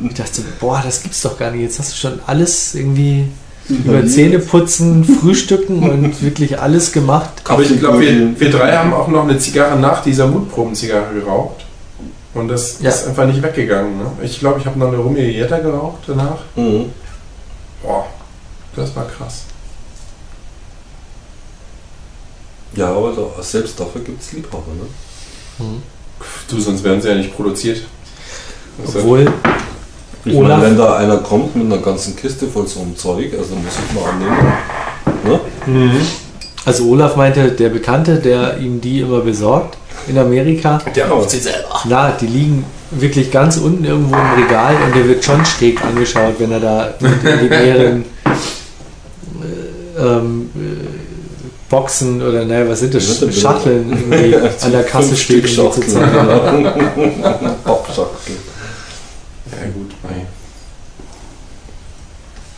Ich dachte, boah, das gibt's doch gar nicht. Jetzt hast du schon alles irgendwie über Zähneputzen, Frühstücken und wirklich alles gemacht. Aber ich glaube, wir, wir drei haben auch noch eine Zigarre nach dieser Mutprobenzigarre geraucht. Und das Ja. ist einfach nicht weggegangen. Ne? Ich glaube, ich habe noch eine Rumiglietta geraucht danach. Mhm. Boah, das war krass. Ja, aber da, selbst dafür gibt es Liebhaber. Ne? Du, sonst wären sie ja nicht produziert. Also, Obwohl, Ich Olaf? meine, wenn da einer kommt mit einer ganzen Kiste voll so einem Zeug, also muss ich mal annehmen. Ne? Mhm. also Olaf meinte, der Bekannte, der ihm die immer besorgt in Amerika, Der raucht sie selber. na, die liegen wirklich ganz unten irgendwo im Regal und der wird schon schräg angeschaut, wenn er da mit den mehreren äh, ähm, äh, Boxen oder naja, was sind das? Schachteln irgendwie an der Kasse steht. Die Schachteln. zeigen. Pappschachtel. Ja gut, mei.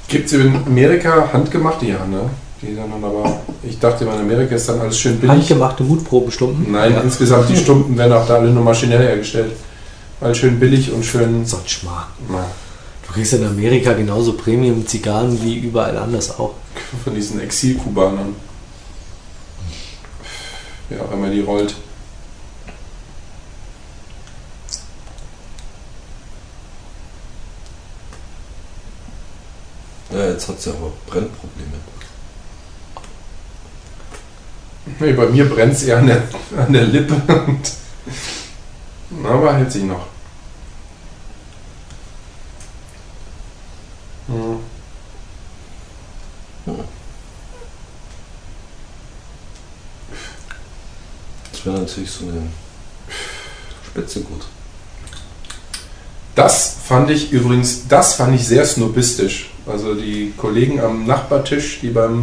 Gibt es in Amerika handgemachte? Ja, ne? Die dann aber. Ich dachte immer, in Amerika ist dann alles schön billig. Handgemachte Mutprobenstumpen. Nein, ja. insgesamt die Stumpen werden auch da alle nur maschinell hergestellt. Weil schön billig und schön. so ein Schmarrn. Na, Du kriegst in Amerika genauso Premium-Zigarren wie überall anders auch. von diesen Exil-Kubanern. Ja, wenn man die rollt. Ja, jetzt hat sie aber Brennprobleme. Nee, bei mir brennt es eher an der, an der Lippe. Aber hält sich noch. Hm. Das wäre natürlich so eine Spitze gut. Das fand ich übrigens, das fand ich sehr snobistisch. Also die Kollegen am Nachbartisch, die beim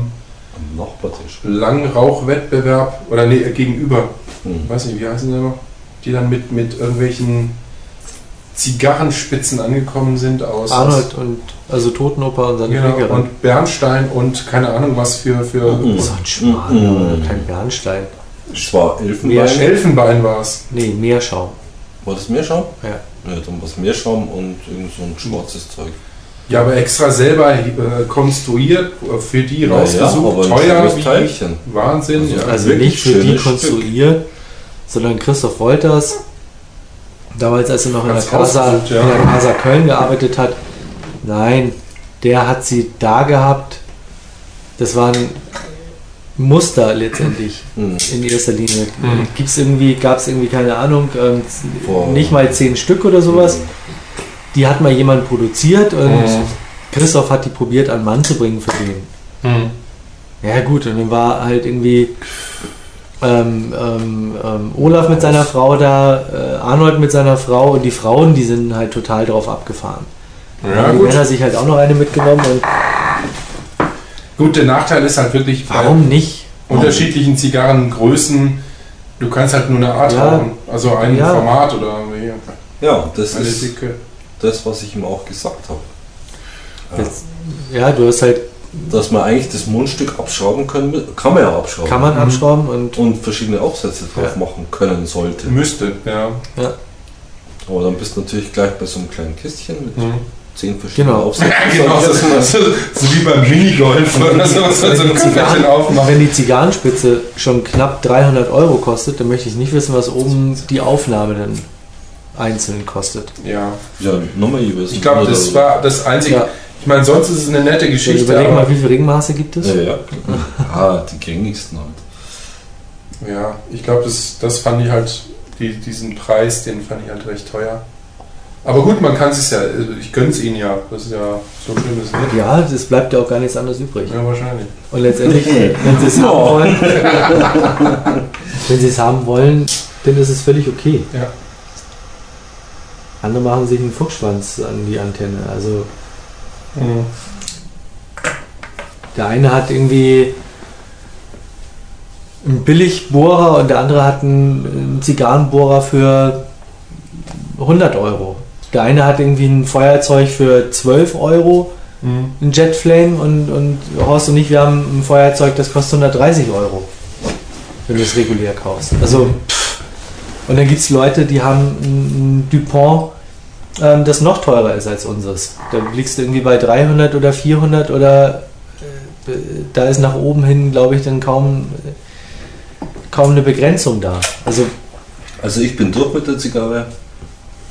Am Nachbartisch. Langrauchwettbewerb oder nee, gegenüber, Hm. weiß nicht, wie heißen die noch? Die dann mit, mit irgendwelchen Zigarrenspitzen angekommen sind aus. Arnold und also Totenoper und seine genau, und Bernstein und keine Ahnung was für, für Mhm. So ein Schmarrn, Mhm. aber kein Bernstein. Es war Mehr Elfenbein. Elfenbein war es. Nee, Meerschaum. War das Meerschaum? Ja. Ja, dann war es Meerschaum und irgend so ein schwarzes Zeug. Ja, aber extra selber äh, konstruiert, äh, für die Ja, rausgesucht, aber ein teuer wie Teilchen. Wahnsinn. Also ja. Also nicht für die konstruiert, sondern Christoph Wolters, damals als er noch in der, Casa, ja. in der Casa Köln gearbeitet hat, nein, der hat sie da gehabt. Das waren Muster letztendlich Hm. in erster Linie. Mhm. Gibt's irgendwie, gab es irgendwie, keine Ahnung, ähm, nicht mal zehn Stück oder sowas. Die hat mal jemand produziert und Mhm. Christoph hat die probiert an Mann zu bringen für den. Hm. Ja gut, und dann war halt irgendwie ähm, ähm, ähm, Olaf mit seiner Frau da, äh, Arnold mit seiner Frau und die Frauen, die sind halt total drauf abgefahren. Ja, die gut. Männer sich halt auch noch eine mitgenommen und gut, der Nachteil ist halt wirklich bei warum nicht? unterschiedlichen Zigarrengrößen, du kannst halt nur eine Art Ja. rauchen. Also ein Ja. Format oder wie, Ja, das eine ist dicke. Das, was ich ihm auch gesagt habe. Ja. Jetzt, ja, du hast halt, Dass man eigentlich das Mundstück abschrauben können, kann man ja abschrauben. kann man Mhm. abschrauben und Und verschiedene Aufsätze drauf Ja. machen können sollte. Müsste, ja. Aber dann bist du natürlich gleich bei so einem kleinen Kistchen mit Mhm. zehn verschiedenen Genau. Aufsätzen. Genau, so, so, so wie beim Minigolf wenn die Zigarrenspitze schon knapp 300 Euro kostet, dann möchte ich nicht wissen, was oben die Aufnahme dann einzeln kostet. Ja, Ja, nochmal jeweils. ich glaube, das war das Einzige. Ja. Ich meine, sonst ist es eine nette Ich Geschichte. überleg mal, aber, wie viele Ringmaße gibt es? Ja, ja. ah, die gängigsten halt. ja, ich glaube, das, das fand ich halt, die, diesen Preis, den fand ich halt recht teuer. Aber gut, man kann es ja, ich gönn's ihnen ja. Das ist ja so schlimm, ist nicht. Ja, es bleibt ja auch gar nichts anderes übrig. Ja, wahrscheinlich. Und letztendlich, wenn sie es haben wollen, wenn sie es haben wollen, dann ist es völlig okay. Ja. Andere machen sich einen Fuchsschwanz an die Antenne. Also Mhm. der eine hat irgendwie einen Billigbohrer und der andere hat einen, einen Zigarrenbohrer für 100 Euro. Der eine hat irgendwie ein Feuerzeug für 12 Euro, Mhm. ein Jetflame und, und Horst und ich, wir haben ein Feuerzeug, das kostet 130 Euro, wenn du es regulär kaufst. Also, pff. und dann gibt es Leute, die haben ein, ein Dupont, ähm, das noch teurer ist als unseres. Da liegst du irgendwie bei 300 oder 400 oder äh, da ist nach oben hin, glaube ich, dann kaum, kaum eine Begrenzung da. Also, Also ich bin durch mit der Zigarre.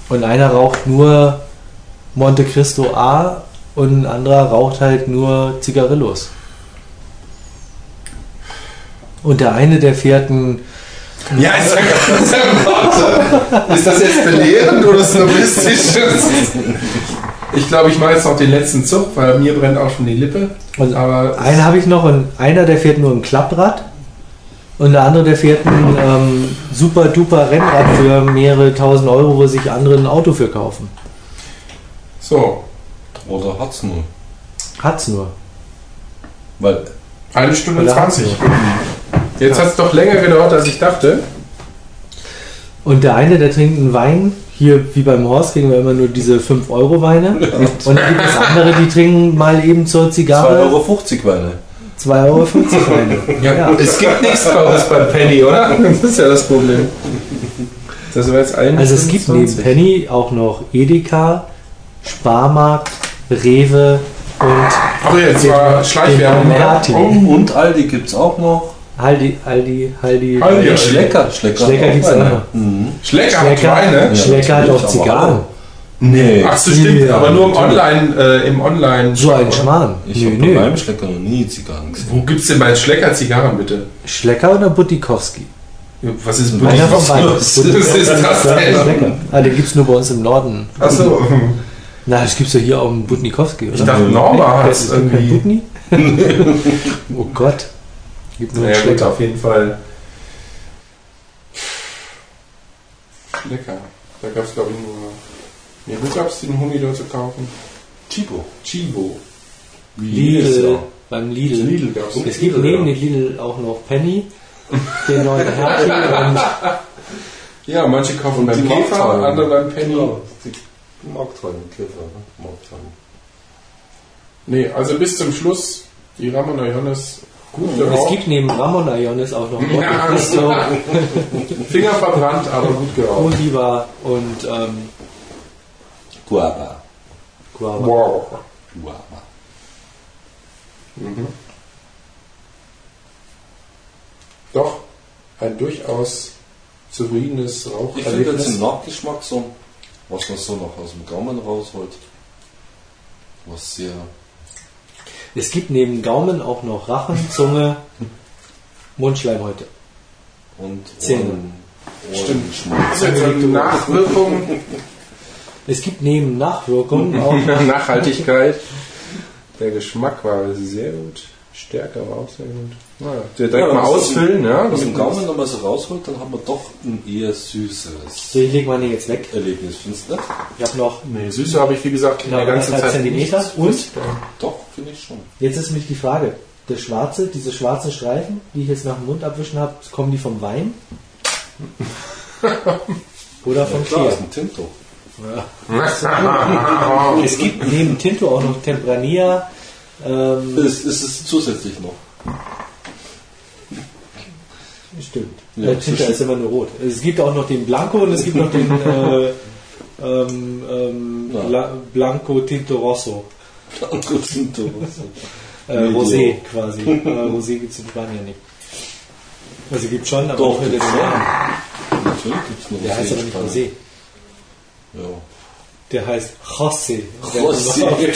und einer raucht nur Monte Cristo A und ein anderer raucht halt nur Zigarillos. Und der eine, der fährt ein. Ja, ist, ja ist das jetzt belehrend oder snobistisch? Ich glaube, ich mache jetzt noch den letzten Zug, weil mir brennt auch schon die Lippe. Und Aber einen habe ich noch und einer, der fährt nur ein Klapprad. Und der andere, der fährt ein ähm, super duper Rennrad für mehrere tausend Euro, wo sich andere ein Auto für kaufen. so, Oder hat's nur? Hat's nur. Weil eine Stunde Oder hat's 20. nur. Jetzt hat es doch länger gedauert, als ich dachte. Und der eine, der trinkt einen Wein, hier wie beim Horst kriegen wir immer nur diese 5-Euro-Weine. Und dann gibt es andere, die trinken mal eben zur 2,50 Zigarre Euro Weine. 2,50 Euro Weine. Ja, es gibt nichts Teures beim Penny, oder? Das ist ja das Problem. Das war jetzt eine Also es gibt Stunde neben 20. Penny auch noch Edeka, Sparmarkt, Rewe und Ach, jetzt war Schleichwerbung, Und Aldi gibt's auch noch. Aldi, Aldi, Aldi. Aldi. Ja, Schlecker. Schlecker, Schlecker hat gibt's auch Weine. noch. Mhm. Schlecker hat Schlecker, Weine. Ja, Schlecker hat auch Zigarren. Nee. Ach so, stimmt, Ja, aber nur im. Online, äh, im Online. So ein Schmarrn. Ich habe bei meinem Schlecker noch nie Zigarren gesehen. Wo gibt's denn bei Schlecker Zigarren bitte? Schlecker oder Butikowski? Was ist von was, ist das denn? Schlecker. Ah, den gibt's nur bei uns im Norden. Achso, Na, das gibt's ja hier auch im Butnikowski, oder? ich dachte Norma Es hat gibt irgendwie. Butni? oh Gott. Gibt nur einen Ja gut, Schlecker. auf jeden Fall. Lecker. Da gab es glaube ich nur. Nee, wo gab es den Humidor zu kaufen? Chibo. Chibo. Lidl, beim Lidl. Lidl gab's. Es gibt neben den Lidl auch noch Penny, den neuen Hertie und Ja, manche kaufen beim Käfer, andere beim Penny. Ja, die Markthallen, Käfer, ne? Markthallen. Nee, also bis zum Schluss, die Ramon Johannes gut es geraucht. gibt neben Ramon Ionis auch noch Monte Ja. Cristo, Finger verbrannt, aber gut geraucht. Oliva und ähm, Guava. Guava. Wow. Guava. Mhm. Doch, ein durchaus zufriedenes Ich finde jetzt im Nachgeschmack so, was man so noch aus dem Gaumen rausholt. Was sehr. Es gibt neben Gaumen auch noch Rachen, Zunge, Mundschleimhäute. Und Zähne. Ohren, Stimmt. Ohrenschmalz. Das ist jetzt eine Nachwirkung, Es gibt neben Nachwirkungen auch Nachhaltigkeit. Der Geschmack war sehr gut. Stärker war auch sehr gut. Der direkt Ja, mal das ausfüllen, ja. Aus dem damit Gaumen nochmal so rausholt, dann hat man doch ein eher süßeres So, ich lege meine jetzt weg. Erlebnis, findest du nicht? Ich habe noch Nee, Süße habe ich wie gesagt Genau, die ganze Zeit Zentimeter. Und? Doch, finde ich schon. Jetzt ist nämlich die Frage, der schwarze, diese schwarzen Streifen, die ich jetzt nach dem Mund abwischen habe, kommen die vom Wein? Oder vom Klar, Tier? ist ein Tinto. Es gibt neben Tinto auch noch Temprania. Ähm, Es, es ist zusätzlich noch. Stimmt. Ja, Tinto ist- immer nur rot. Es gibt auch noch den Blanco und es gibt noch den äh, ähm, ähm, Ja. Bla Blanco Tinto Rosso. Gut, Tinto. Äh, Nee, Rosé quasi. Aber Rosé gibt es in Spanien nicht. Also gibt schon, aber Doch, unter gibt's den. Namen. Natürlich gibt es noch Der heißt aber nicht Rosé. Ja. Der heißt José. Rosé.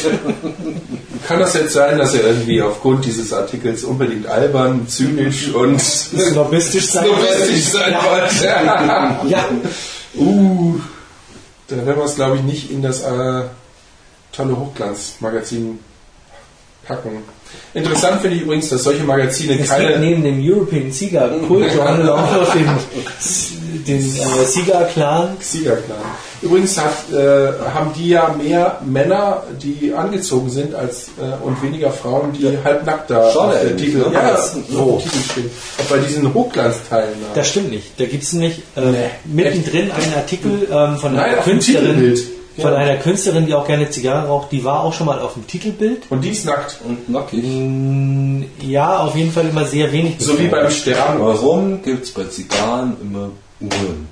Kann das jetzt sein, dass er irgendwie aufgrund dieses Artikels unbedingt albern, zynisch und Snobistisch sein. snobistisch sein wollte? Ja, uh, da werden wir es, glaube ich, nicht in das äh, tolle Hochglanzmagazin packen. Interessant finde ich übrigens, dass solche Magazine es keine... neben dem European Cigar Kult Journal auch noch den, äh, Cigar Clan. Siegerclan. Übrigens hat, äh, haben die ja mehr Männer, die angezogen sind, als äh, und weniger Frauen, die halbnackt da Schade auf der Titel, ne? ja, Das- so Titel stehen. Auch bei diesen Hochglanzteilen da. Das stimmt nicht. Da gibt es nämlich äh, Nee, mittendrin einen Artikel ähm, von Nein, einer auf dem Künstlerin, Titelbild. von Ja. einer Künstlerin, die auch gerne Zigarre raucht. Die war auch schon mal auf dem Titelbild. Und die ist nackt. Und nackig. Ja, auf jeden Fall immer sehr wenig. So wie beim Stern. Warum gibt es bei Zigarren immer Uhren?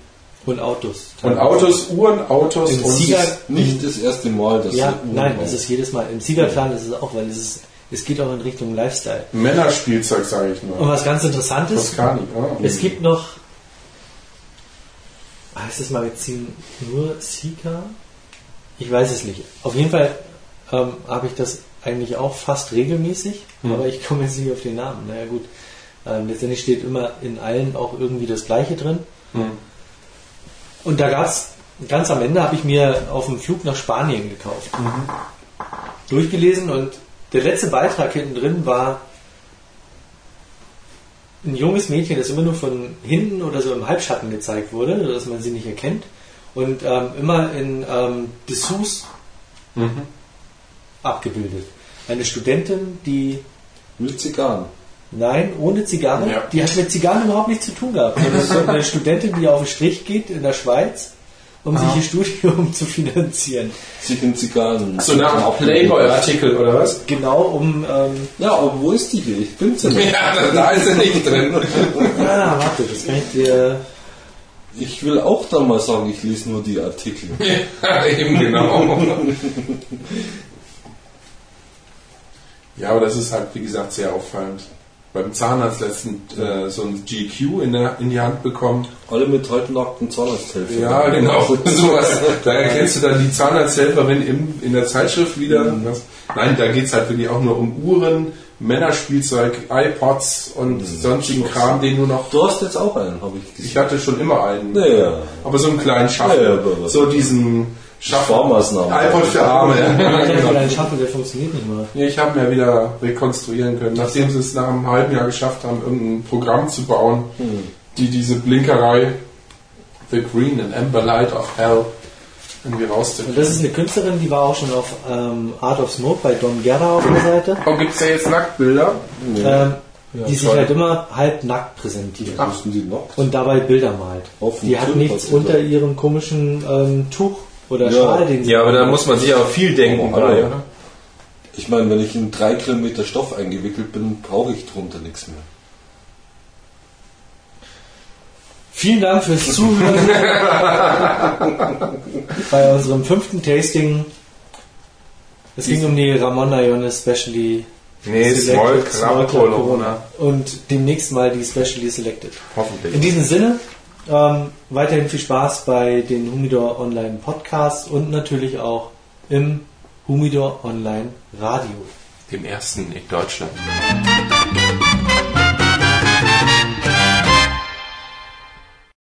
und Autos. Und Autos, Uhren, Autos Im und Sieger- nicht das erste Mal, dass Ja, Uhren nein, das ist jedes Mal. Im Siegerclan ist es auch, weil es ist, es geht auch in Richtung Lifestyle. Männerspielzeug, sage ich Und nur. was ganz interessant ist, Toscani. Ah. es gibt noch, heißt das Magazin nur Sika? Ich weiß es nicht. Auf jeden Fall ähm, habe ich das eigentlich auch fast regelmäßig, aber ich komme jetzt nicht auf den Namen. Naja gut, ähm, letztendlich steht immer in allen auch irgendwie das Gleiche drin. Hm. Und da gab es, ganz am Ende habe ich mir auf dem Flug nach Spanien gekauft. Durchgelesen und der letzte Beitrag hinten drin war ein junges Mädchen, das immer nur von hinten oder so im Halbschatten gezeigt wurde, dass man sie nicht erkennt. Und ähm, immer in ähm, Dessous Mhm. abgebildet. Eine Studentin, die Mit Zigarren. Nein, ohne Zigarre. Ja. Die hat mit Zigarren überhaupt nichts zu tun gehabt. Das ist so eine Studentin, die auf den Strich geht in der Schweiz, um sich ihr Studium zu finanzieren. Sich in Zigarren. So nach einem Playboy-Artikel oder was? Genau um. Ähm, Ja, aber wo ist die hier? Ich bin sie nicht. Ja, da- da ist er nicht drin. ah, warte, das kann ich dir. Ich will auch dann mal sagen, ich lese nur die Artikel. Ja, eben genau. Ja, aber das ist halt, wie gesagt, sehr auffallend. Beim Zahnarzt letztens äh, so ein GQ in, der, in die Hand bekommen. Alle mit halbnackten Zahnarzthelfer. Ja, genau. Sowas. Da erkennst du dann die Zahnarzthelferin im, in der Zeitschrift wieder. Mhm. Nein, da geht es halt wirklich auch nur um Uhren, Männerspielzeug, iPods und Mhm. sonstigen Kram, den du noch. Du hast jetzt auch einen, habe ich Ich gesehen. hatte schon immer einen. Ja. Aber so einen kleinen Schaffel. Ja, so diesen. Sparmaßnahmen. iPod für Arme. Kleine Schatten, der funktioniert nicht mal. Nee, ich habe mir wieder rekonstruieren können, nachdem sie es nach einem halben Jahr geschafft haben, irgendein Programm zu bauen, die diese Blinkerei The Green and Amber Light of Hell irgendwie Und rauszukriegen. das ist eine Künstlerin, die war auch schon auf ähm, Art of Smoke bei Don Guerra auf der Seite. Oh, gibt's da jetzt Nacktbilder? Ähm, die sich halt immer halb nackt präsentiert. Müssen die noch? Und dabei Bilder malt. Auf Die hat nichts unter ihrem komischen ähm, Tuch oder Ja. Ja, aber da muss man sich aber viel denken Oh, bei, oder? Ich meine, wenn ich in drei Kilometer Stoff eingewickelt bin, brauche ich drunter nichts mehr. Vielen Dank fürs Zuhören bei unserem fünften Tasting. Es ging um die Ramona Jones Specially Nee, Small Selected Crab Club Corona. und demnächst mal die Specially Selected. Hoffentlich. In diesem Sinne, ähm, weiterhin viel Spaß bei den Humidor Online Podcasts und natürlich auch im Humidor Online Radio. Dem ersten in Deutschland.